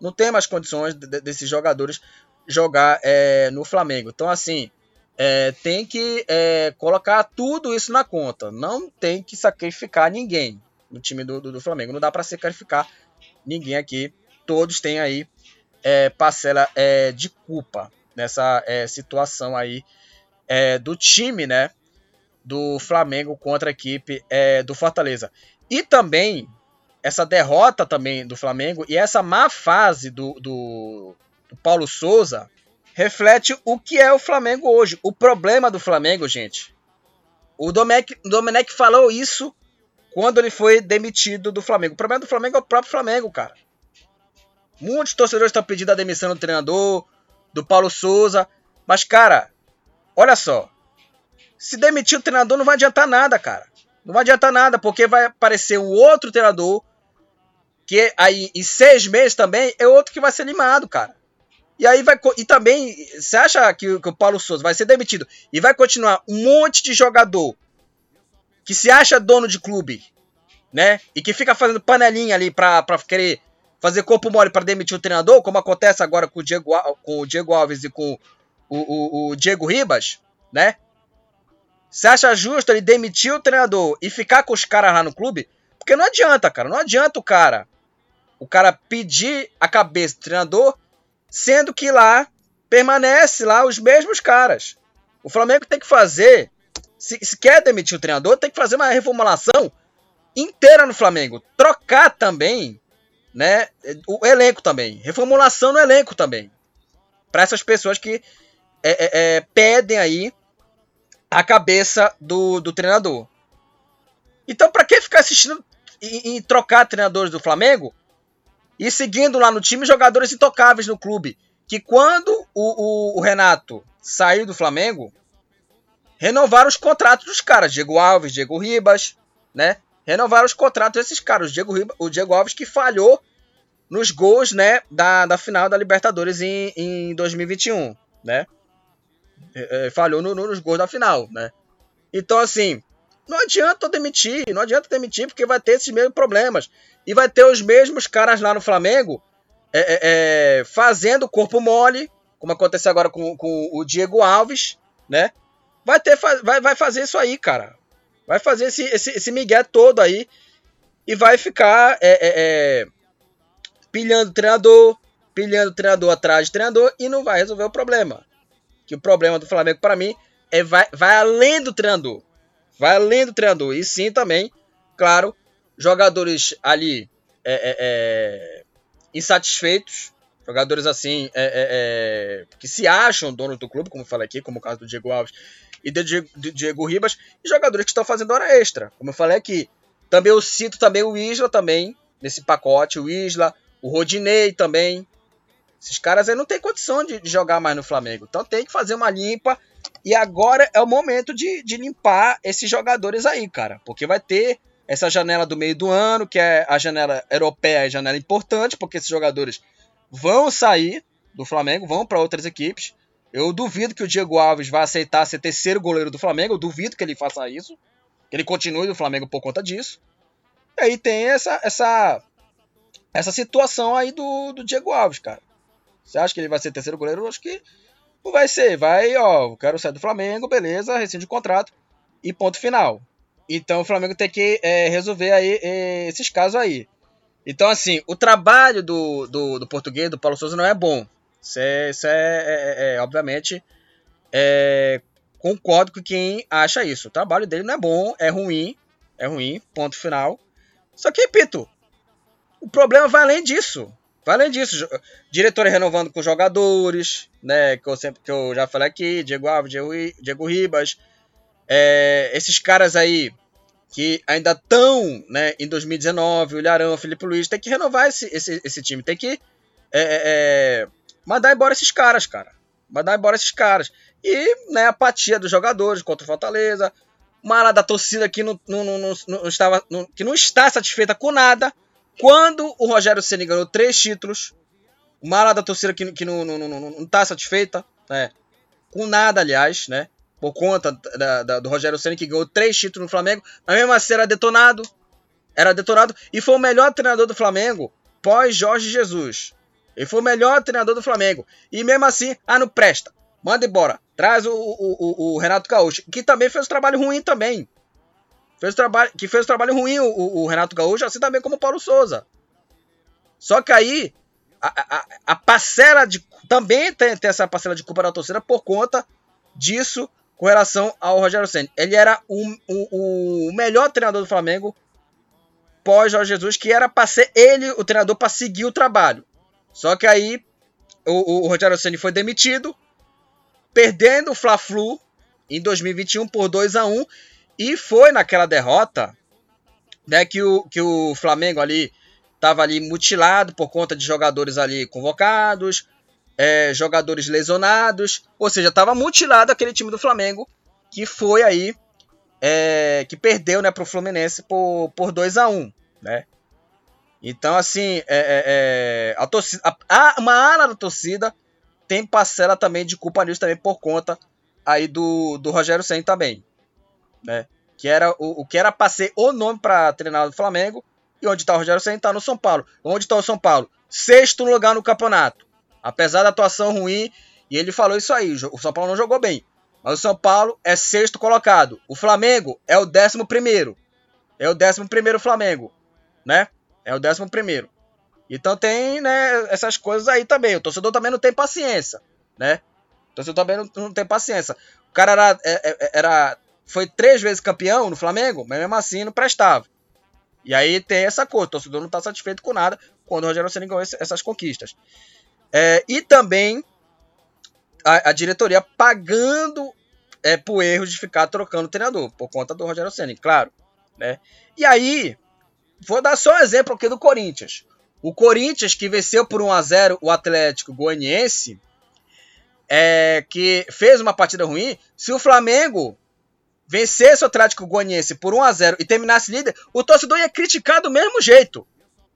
Não tem mais condições de, desses jogadores jogar é, no Flamengo. Então, assim, é, tem que é, colocar tudo isso na conta. Não tem que sacrificar ninguém no time do, do, do Flamengo. Não dá para sacrificar ninguém aqui. Todos têm aí é, parcela é, de culpa nessa é, situação aí é, do time, né? Do Flamengo contra a equipe do Fortaleza. E também essa derrota também do Flamengo e essa má fase do, do, do Paulo Souza reflete o que é o Flamengo hoje. O problema do Flamengo, gente. O Domenech, Domenech falou isso quando ele foi demitido do Flamengo. O problema do Flamengo é o próprio Flamengo, cara. Muitos torcedores estão pedindo a demissão do treinador, do Paulo Souza. Mas, cara, olha só. Se demitir o treinador não vai adiantar nada, cara. Não vai adiantar nada, porque vai aparecer um outro treinador que aí em seis meses também é outro que vai ser limado, cara. E aí vai. E também, você acha que, que o Paulo Souza vai ser demitido e vai continuar um monte de jogador que se acha dono de clube, né? E que fica fazendo panelinha ali pra, pra querer fazer corpo mole para demitir o treinador, como acontece agora com o Diego, com o Diego Alves e com o, o, o Diego Ribas, né? Você acha justo ele demitir o treinador e ficar com os caras lá no clube? Porque não adianta, cara. Não adianta o cara. O cara pedir a cabeça do treinador, sendo que lá permanece lá os mesmos caras. O Flamengo tem que fazer. Se, se quer demitir o treinador, tem que fazer uma reformulação inteira no Flamengo. Trocar também né? O elenco também. Reformulação no elenco também. Para essas pessoas que é, é, é, pedem aí a cabeça do, do treinador. Então, para que ficar assistindo e, e, trocar treinadores do Flamengo e seguindo lá no time jogadores intocáveis no clube? Que quando o, o, o Renato saiu do Flamengo, renovaram os contratos dos caras. Diego Alves, Diego Ribas, né? renovaram os contratos desses caras. O Diego, o Diego Alves que falhou nos gols né, da, da final da Libertadores em, em 2021, né? É, é, falhou no, no, nos gols da final, né? Então, assim, não adianta demitir, não adianta demitir, porque vai ter esses mesmos problemas. E vai ter os mesmos caras lá no Flamengo é, é, é fazendo corpo mole, como aconteceu agora com, com o Diego Alves, né? Vai, ter, vai, vai fazer isso aí, cara. Vai fazer esse, esse, esse migué todo aí e vai ficar é, é, é, pilhando treinador, pilhando treinador atrás de treinador e não vai resolver o problema. Que o problema do Flamengo, para mim, é vai, vai além do treinador. Vai além do treinador. E sim também, claro, jogadores ali é, é, é insatisfeitos, jogadores assim que se acham donos do clube, como eu falei aqui, como o caso do Diego Alves e do Diego, do Diego Ribas, e jogadores que estão fazendo hora extra, como eu falei aqui. Também eu cito também o Isla também, nesse pacote, o Isla, o Rodinei também. Esses caras aí não tem condição de, de jogar mais no Flamengo. Então tem que fazer uma limpa. E agora é o momento de, de limpar esses jogadores aí, cara. Porque vai ter essa janela do meio do ano, que é a janela europeia, a janela importante, porque esses jogadores vão sair do Flamengo, vão para outras equipes. Eu duvido que o Diego Alves vá aceitar ser terceiro goleiro do Flamengo. Eu duvido que ele faça isso. Que ele continue no Flamengo por conta disso. E aí tem essa, essa, essa situação aí do, do Diego Alves, cara. Você acha que ele vai ser terceiro goleiro? Eu acho que Não vai ser, vai, ó, quero sair do Flamengo, beleza, rescinde o contrato e ponto final. Então o Flamengo tem que é, resolver aí é, esses casos aí. Então, assim, o trabalho do, do, do, português, do Paulo Souza, não é bom. Isso é, isso é, é, é obviamente, é, concordo com quem acha isso. O trabalho dele não é bom, é ruim, é ruim, ponto final. Só que, repito, o problema vai além disso. Vai além disso. Diretor renovando com jogadores, né? Que eu, sempre, que eu já falei aqui, Diego Alves, Diego, Diego Ribas. É, esses caras aí que ainda estão né, em 2019, o Ilharão, o Felipe Luiz, tem que renovar esse, esse, esse time. Tem que é, é, é, mandar embora esses caras, cara. Mandar embora esses caras. E né, a apatia dos jogadores contra o Fortaleza. Uma ala da torcida que não, não, não, não estava, que não está satisfeita com nada. Quando o Rogério Ceni ganhou três títulos, uma ala da torcida que, que não, está satisfeita, né? com nada, aliás, né? Por conta da, da, do Rogério Ceni que ganhou três títulos no Flamengo, mas mesmo assim era detonado, era detonado e foi o melhor treinador do Flamengo pós Jorge Jesus. Ele foi o melhor treinador do Flamengo e mesmo assim, ah, não presta, manda embora, traz o, o, o, o Renato Gaúcho, que também fez um trabalho ruim também, fez trabalho, que fez um trabalho ruim o, Renato Gaúcho, assim também como o Paulo Souza. Só que aí a, a, a parcela de também tem, tem essa parcela de culpa da torcida por conta disso com relação ao Rogério Senna. Ele era o, o, o melhor treinador do Flamengo pós Jorge Jesus, que era para ser ele o treinador para seguir o trabalho. Só que aí o, o Rogério Senna foi demitido, perdendo o Fla-Flu em 2021 por 2 a 1 e foi naquela derrota né, que, o, que o Flamengo ali estava ali mutilado por conta de jogadores ali convocados, é, jogadores lesionados, ou seja, estava mutilado aquele time do Flamengo que foi aí é, que perdeu né, para o Fluminense por, por 2 a 1 né? Então, assim, é, é, é a torcida, a, uma ala da torcida tem parcela também de culpa nisso também por conta aí do, do Rogério Senna também, né? Que era o, o que era para ser o nome para treinar do Flamengo e onde está o Rogério Senna está no São Paulo. Onde está o São Paulo? Sexto lugar no campeonato. Apesar da atuação ruim, e ele falou isso aí, o São Paulo não jogou bem. Mas o São Paulo é sexto colocado. O Flamengo é o décimo primeiro. É o décimo primeiro Flamengo, né? É o décimo primeiro. Então tem, né, essas coisas aí também. O torcedor também não tem paciência, né? O torcedor também não, não tem paciência. O cara era, é, é, era, foi três vezes campeão no Flamengo, mas mesmo assim não prestava. E aí tem essa coisa, o torcedor não está satisfeito com nada quando o Rogério Ceni ganhou essas conquistas. É, e também a, a, diretoria pagando é, por erro de ficar trocando treinador, por conta do Rogério Senna, claro. Né? E aí, vou dar só um exemplo aqui do Corinthians. O Corinthians que venceu por 1 a 0 o Atlético Goianiense, é, que fez uma partida ruim, se o Flamengo vencesse o Atlético Goianiense por 1 a 0 e terminasse líder, o torcedor ia criticar do mesmo jeito.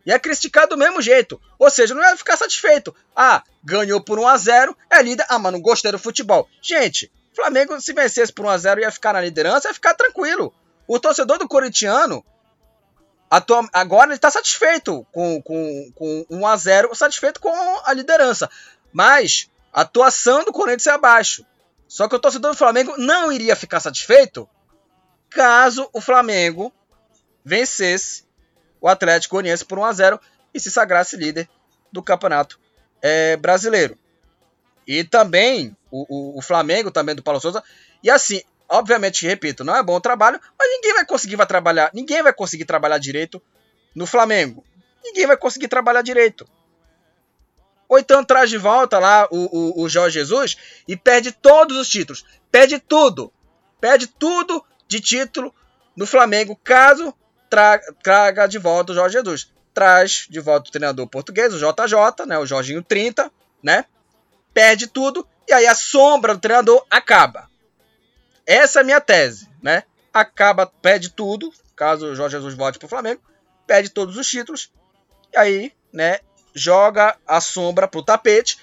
E é criticado do mesmo jeito. Ou seja, não ia ficar satisfeito. Ah, ganhou por 1x0, é líder. Ah, mas não gostei do futebol. Gente, Flamengo, se vencesse por 1x0 ia ficar na liderança, ia ficar tranquilo. O torcedor do corintiano, agora ele está satisfeito com, com, com 1x0, satisfeito com a liderança. Mas a atuação do Corinthians é abaixo. Só que o torcedor do Flamengo não iria ficar satisfeito caso o Flamengo vencesse o Atlético Goianiense por 1 a 0 e se sagrasse líder do Campeonato é, Brasileiro. E também o, o, o, Flamengo, também do Paulo Souza. E assim, obviamente, repito, não é bom o trabalho, mas ninguém vai conseguir vai trabalhar, ninguém vai conseguir trabalhar direito no Flamengo. Ninguém vai conseguir trabalhar direito. Ou então traz de volta lá o, o, o Jorge Jesus e perde todos os títulos. Perde tudo. Perde tudo de título no Flamengo, caso traga, de volta o Jorge Jesus. Traz de volta o treinador português, o JJ, né, o Jorginho 30, né? Perde tudo e aí a sombra do treinador acaba. Essa é a minha tese, né? Acaba, perde tudo, caso o Jorge Jesus volte para o Flamengo, perde todos os títulos e aí, né, joga a sombra pro tapete,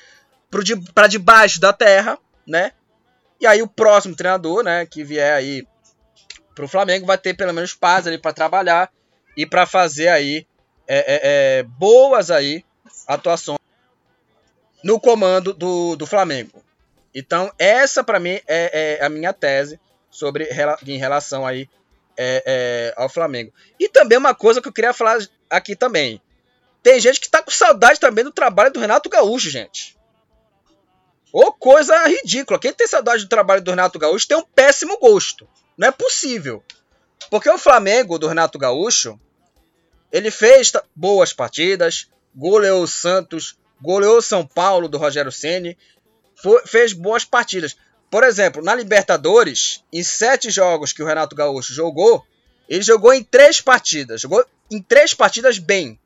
para de, debaixo da terra, né? E aí o próximo treinador, né, que vier aí para o Flamengo vai ter pelo menos paz ali para trabalhar e para fazer aí é, é, é, boas aí atuações no comando do, do Flamengo. Então, essa para mim é, é, a minha tese sobre em relação aí é, é, ao Flamengo. E também uma coisa que eu queria falar aqui também. Tem gente que tá com saudade também do trabalho do Renato Gaúcho, gente. Ô coisa ridícula. Quem tem saudade do trabalho do Renato Gaúcho tem um péssimo gosto. Não é possível. Porque o Flamengo do Renato Gaúcho, ele fez boas partidas, goleou o Santos, goleou o São Paulo do Rogério Ceni, fez boas partidas. Por exemplo, na Libertadores, em sete jogos que o Renato Gaúcho jogou, ele jogou em três partidas. Jogou em três partidas bem.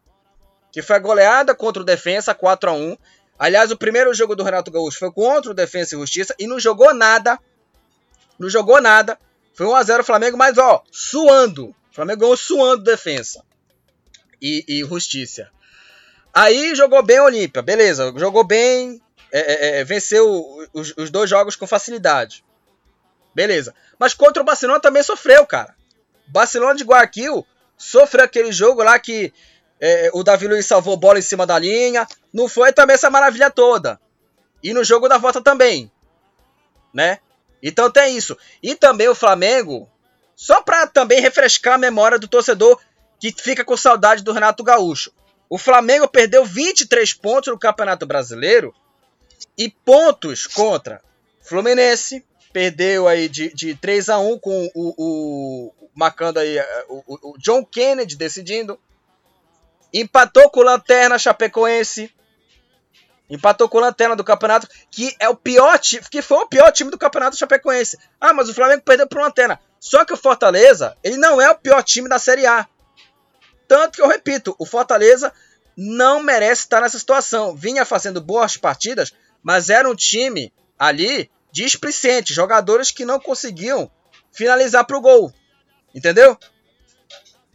Que foi a goleada contra o Defensa 4 a 1 Aliás, o primeiro jogo do Renato Gaúcho foi contra o Defensa e Justiça e não jogou nada. Não jogou nada. Foi 1x0 Flamengo, mas ó, suando. O Flamengo ganhou suando defensa. E, e Justiça. Aí jogou bem o Olímpia, beleza. Jogou bem, é, é, é, venceu os, os, dois jogos com facilidade. Beleza. Mas contra o Barcelona também sofreu, cara. Barcelona de Guayaquil sofreu aquele jogo lá que é, o Davi Luiz salvou bola em cima da linha. Não foi também essa maravilha toda. E no jogo da volta também. Né? Então tem isso. E também o Flamengo, só para também refrescar a memória do torcedor que fica com saudade do Renato Gaúcho. O Flamengo perdeu 23 pontos no Campeonato Brasileiro e pontos contra Fluminense, perdeu aí de, de 3 a 1 com o, o marcando aí o, o John Kennedy decidindo. Empatou com o Lanterna Chapecoense. Empatou com o Lanterna do campeonato, que é o pior time, que foi o pior time do campeonato Chapecoense. Ah, mas o Flamengo perdeu pro Lanterna. Só que o Fortaleza, ele não é o pior time da Série A. Tanto que eu repito, o Fortaleza não merece estar nessa situação. Vinha fazendo boas partidas, mas era um time ali displicente, jogadores que não conseguiam finalizar pro gol. Entendeu?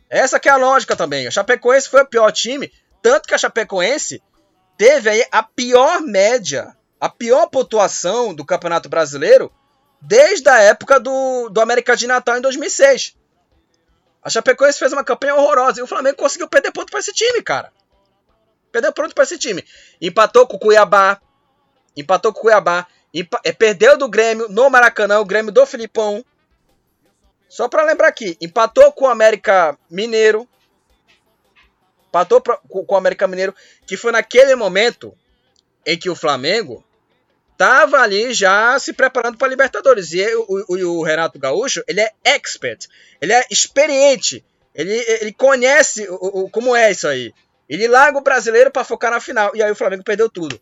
Essa que é a lógica também. A Chapecoense foi o pior time, tanto que a Chapecoense teve aí a pior média, a pior pontuação do Campeonato Brasileiro desde a época do, do América de Natal em 2006. A Chapecoense fez uma campanha horrorosa e o Flamengo conseguiu perder ponto para esse time, cara. Perdeu ponto para esse time. Empatou com o Cuiabá. Empatou com o Cuiabá. Empa é, perdeu do Grêmio no Maracanã, o Grêmio do Filipão. Só para lembrar aqui, empatou com o América Mineiro. Empatou pra, com, o América Mineiro, que foi naquele momento em que o Flamengo tava ali já se preparando para Libertadores. E o, o, o, Renato Gaúcho, ele é expert, ele é experiente, ele, ele conhece o, o como é isso aí. Ele larga o brasileiro para focar na final. E aí o Flamengo perdeu tudo.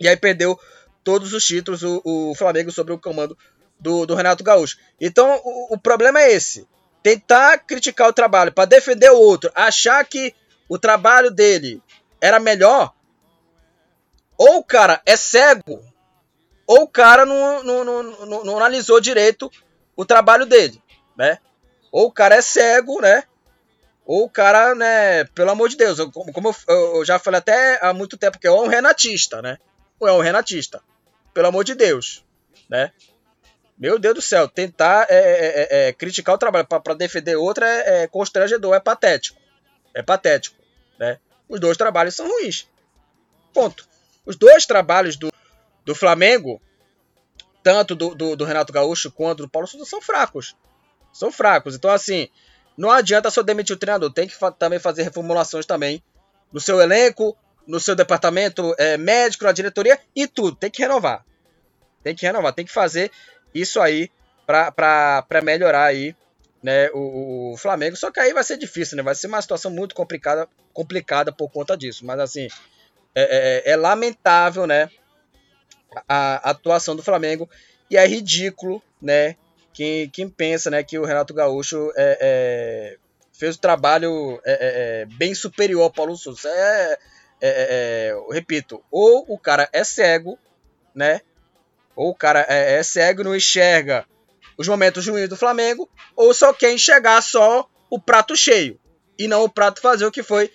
E aí perdeu todos os títulos o, o Flamengo sobre o comando do, do Renato Gaúcho. Então o, o, problema é esse: tentar criticar o trabalho para defender o outro, achar que o trabalho dele era melhor. Ou o cara é cego, ou o cara não, não, não, não, analisou direito o trabalho dele, né? Ou o cara é cego, né? Ou o cara, né, pelo amor de Deus, eu, como eu, eu, já falei até há muito tempo que é um renatista, né? Ou é um renatista. Pelo amor de Deus, né? Meu Deus do céu, tentar é, é, é, é criticar o trabalho para defender outro é, é, constrangedor, é patético. É patético, né? Os dois trabalhos são ruins. Ponto. Os dois trabalhos do, do Flamengo, tanto do, do, do Renato Gaúcho quanto do Paulo Souza, são fracos. São fracos. Então, assim, não adianta só demitir o treinador, tem que fa também fazer reformulações também no seu elenco, no seu departamento é, médico, na diretoria e tudo. Tem que renovar. Tem que renovar, tem que fazer isso aí para melhorar aí né, o, o, Flamengo. Só que aí vai ser difícil, né? Vai ser uma situação muito complicada, complicada por conta disso. Mas assim, é, é, é lamentável, né? A, a atuação do Flamengo e é ridículo, né? quem, quem pensa né, que o Renato Gaúcho é, é, fez o trabalho é, é, é bem superior ao Paulo Souza. É, repito, ou o cara é cego, né? Ou o cara é, cego e não enxerga os momentos ruins do Flamengo, ou só quer enxergar só o prato cheio e não o prato fazer o que foi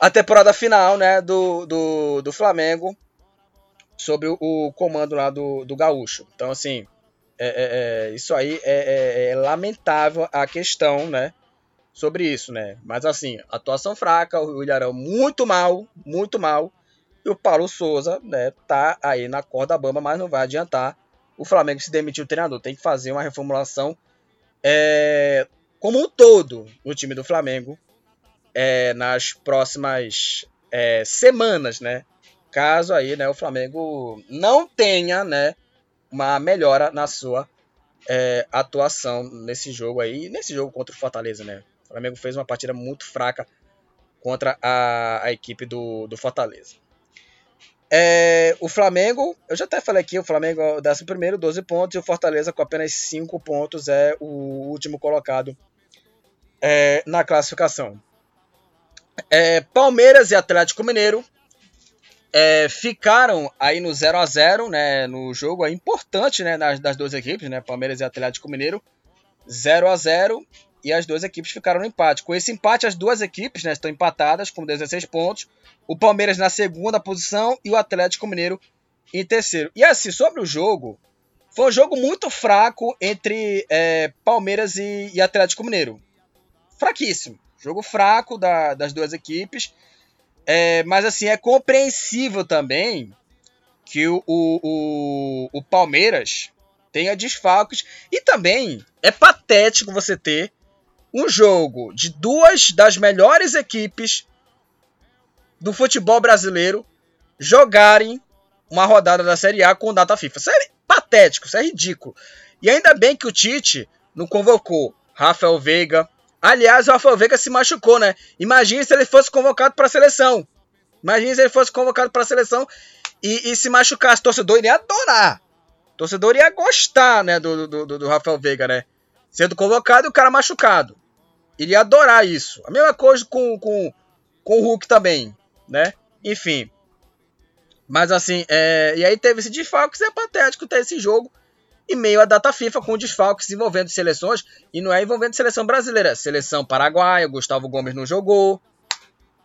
a temporada final né, do, do, do Flamengo sob o, o comando lá do, do Gaúcho. Então, assim, é, é, é, isso aí é, é, é, lamentável a questão, né? Sobre isso, né? Mas assim, atuação fraca, o Ilharão muito mal, muito mal. E o Paulo Souza, né, tá aí na corda bamba, mas não vai adiantar. O Flamengo se demitiu o treinador, tem que fazer uma reformulação é, como um todo no time do Flamengo é, nas próximas é, semanas, né? Caso aí, né, o Flamengo não tenha, né, uma melhora na sua é, atuação nesse jogo aí, nesse jogo contra o Fortaleza, né? O Flamengo fez uma partida muito fraca contra a, a equipe do, do Fortaleza. É, o Flamengo, eu já até falei aqui, o Flamengo é o 11, 12 pontos, e o Fortaleza com apenas 5 pontos é o último colocado é, na classificação. É, Palmeiras e Atlético Mineiro é, ficaram aí no 0 a 0 né, no jogo é importante né, das, das duas equipes, né, Palmeiras e Atlético Mineiro, 0 a 0 e as duas equipes ficaram no empate. Com esse empate, as duas equipes né, estão empatadas com 16 pontos, o Palmeiras na segunda posição e o Atlético Mineiro em terceiro. E assim, sobre o jogo, foi um jogo muito fraco entre é, Palmeiras e, e, Atlético Mineiro. Fraquíssimo. Jogo fraco da, das duas equipes. É, mas assim, é compreensível também que o, o, o, Palmeiras tenha desfalques. E também é patético você ter um jogo de duas das melhores equipes do futebol brasileiro jogarem uma rodada da Série A com data FIFA. Isso é patético, isso é ridículo. E ainda bem que o Tite não convocou Rafael Veiga, Aliás, o Rafael Veiga se machucou, né? Imagine se ele fosse convocado para a seleção. Imagine se ele fosse convocado para a seleção e, e, se machucasse. O torcedor iria adorar. O torcedor ia gostar, né, do, do, do, do Rafael Veiga, né? Sendo convocado e o cara machucado. Iria adorar isso. A mesma coisa com, com, com o Hulk também, né? Enfim. Mas assim, é... e aí teve esse desfalque, que é patético ter esse jogo e meio à data FIFA com desfalques envolvendo seleções, e não é envolvendo seleção brasileira, seleção paraguaia, Gustavo Gomes não jogou,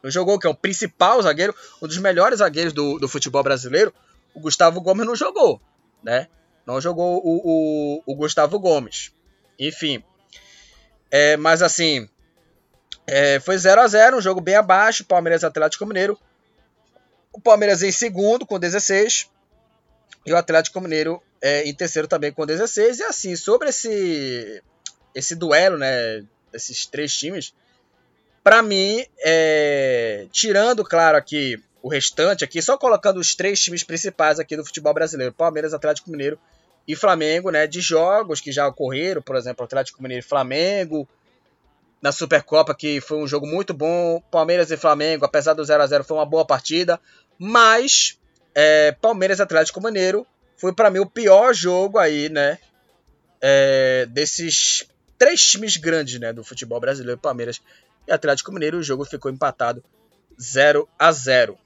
não jogou, que é o principal zagueiro, um dos melhores zagueiros do, do futebol brasileiro, o Gustavo Gomes não jogou, né? Não jogou o, o, o Gustavo Gomes. Enfim. É, mas assim, é, foi 0 a 0 um jogo bem abaixo, Palmeiras Atlético Mineiro. O Palmeiras em segundo com 16 e o Atlético Mineiro é, em terceiro também com 16. E assim, sobre esse, esse duelo, né, desses três times, para mim, é, tirando, claro, aqui o restante aqui, só colocando os três times principais aqui do futebol brasileiro, Palmeiras, Atlético Mineiro e Flamengo, né, de jogos que já ocorreram, por exemplo, Atlético Mineiro e Flamengo, na Supercopa, que foi um jogo muito bom, Palmeiras e Flamengo, apesar do 0 a 0 foi uma boa partida, mas é, Palmeiras e Atlético Mineiro foi para mim o pior jogo aí, né? É, desses três times grandes, né, do futebol brasileiro, Palmeiras e Atlético Mineiro, o jogo ficou empatado 0 a 0.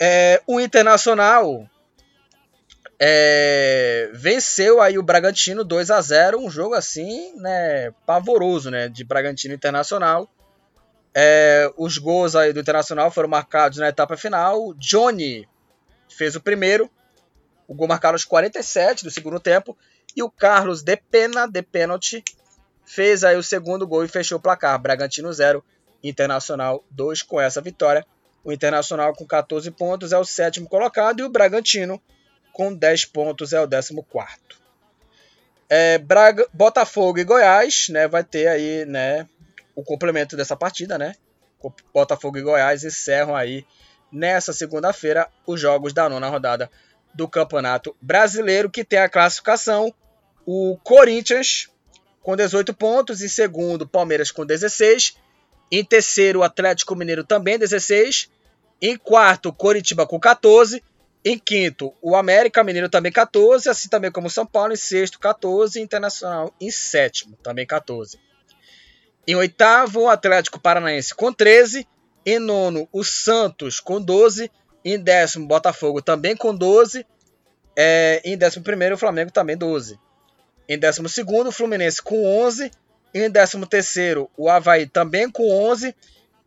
É, o Internacional é, venceu aí o Bragantino 2 a 0, um jogo assim, né, pavoroso, né, de Bragantino Internacional. É, os gols aí do Internacional foram marcados na etapa final. Johnny fez o primeiro, o gol marcado aos 47 do segundo tempo. E o Carlos de pena, de pênalti, fez aí o segundo gol e fechou o placar. Bragantino 0, Internacional 2 com essa vitória. O Internacional com 14 pontos é o sétimo colocado e o Bragantino com 10 pontos é o décimo quarto. É, Braga, Botafogo e Goiás, né, vai ter aí, né, o complemento dessa partida, né? Botafogo e Goiás encerram aí nessa segunda-feira os jogos da nona rodada do Campeonato Brasileiro, que tem a classificação o Corinthians com 18 pontos, em segundo Palmeiras com 16, em terceiro Atlético Mineiro também 16, em quarto Coritiba com 14, em quinto o América Mineiro também 14, assim também como São Paulo em sexto 14, Internacional em sétimo também 14. Em oitavo o Atlético Paranaense com 13, em nono o Santos com 12, em décimo, Botafogo também com 12. É, em décimo primeiro, o Flamengo também 12. Em décimo segundo, o Fluminense com 11. Em décimo terceiro, o Havaí também com 11.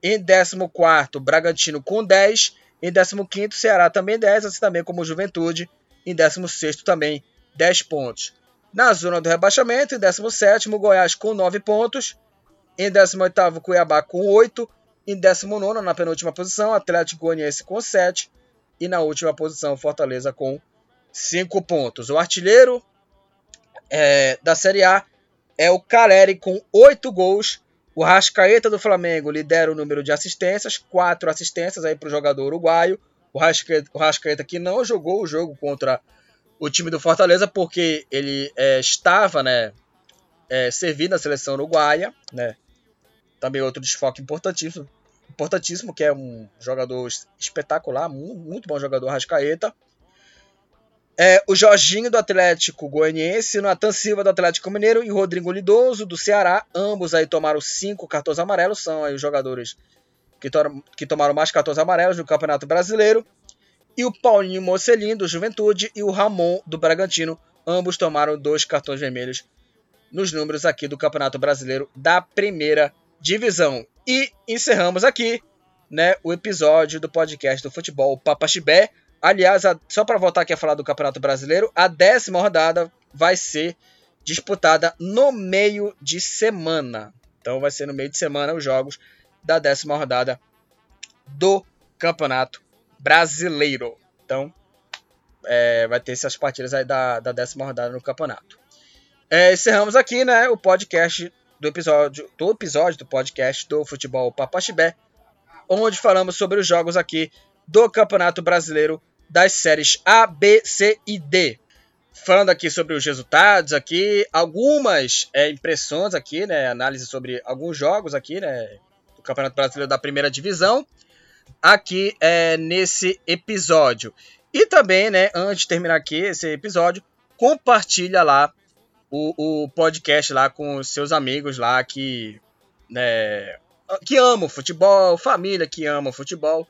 Em décimo quarto, Bragantino com 10. Em décimo quinto, Ceará também 10, assim também como Juventude. Em décimo sexto também 10 pontos. Na zona do rebaixamento, em 17 Goiás com 9 pontos. Em 18 Cuiabá com 8. Em 19 na penúltima posição, Atlético Goianiense com 7. E na última posição, Fortaleza com 5 pontos. O artilheiro é, da Série A é o Caleri com 8 gols. O Rascaeta do Flamengo lidera o número de assistências, 4 assistências aí para o jogador uruguaio. O Rascaeta, o Rascaeta que não jogou o jogo contra o time do Fortaleza porque ele é, estava né, é, servindo a seleção uruguaia. Né? Também outro desfoque importantíssimo, importantíssimo que é um jogador espetacular, muito bom jogador Rascaeta. É, o Jorginho do Atlético Goianiense, o Natan Silva do Atlético Mineiro e o Rodrigo Lidoso do Ceará. Ambos aí tomaram cinco cartões amarelos, são aí os jogadores que, to que tomaram mais cartões amarelos no Campeonato Brasileiro. E o Paulinho Mocelin do Juventude e o Ramon do Bragantino. Ambos tomaram dois cartões vermelhos nos números aqui do Campeonato Brasileiro da Primeira Divisão. E encerramos aqui né, o episódio do podcast do Futebol Papa Chibé. Aliás, a, só para voltar aqui a falar do Campeonato Brasileiro, a décima rodada vai ser disputada no meio de semana. Então vai ser no meio de semana os jogos da décima rodada do Campeonato Brasileiro. Então é, vai ter essas partidas aí da, da décima rodada no campeonato. É, encerramos aqui né, o podcast do episódio do episódio do podcast do Futebol Papaxibé, onde falamos sobre os jogos aqui do Campeonato Brasileiro das séries A, B, C e D. Falando aqui sobre os resultados aqui, algumas é, impressões aqui, né, análise sobre alguns jogos aqui, né, do Campeonato Brasileiro da Primeira Divisão, aqui é, nesse episódio. E também, né, antes de terminar aqui esse episódio, compartilha lá o, o podcast lá com seus amigos lá que, né, que amam futebol, família que ama futebol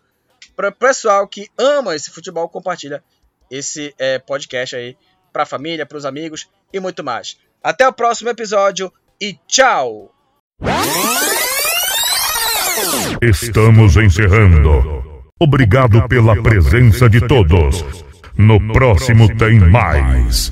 para o pessoal que ama esse futebol, compartilha esse é, podcast aí para a família, para os amigos e muito mais. Até o próximo episódio e tchau! Estamos encerrando. Obrigado pela presença de todos. No próximo tem mais.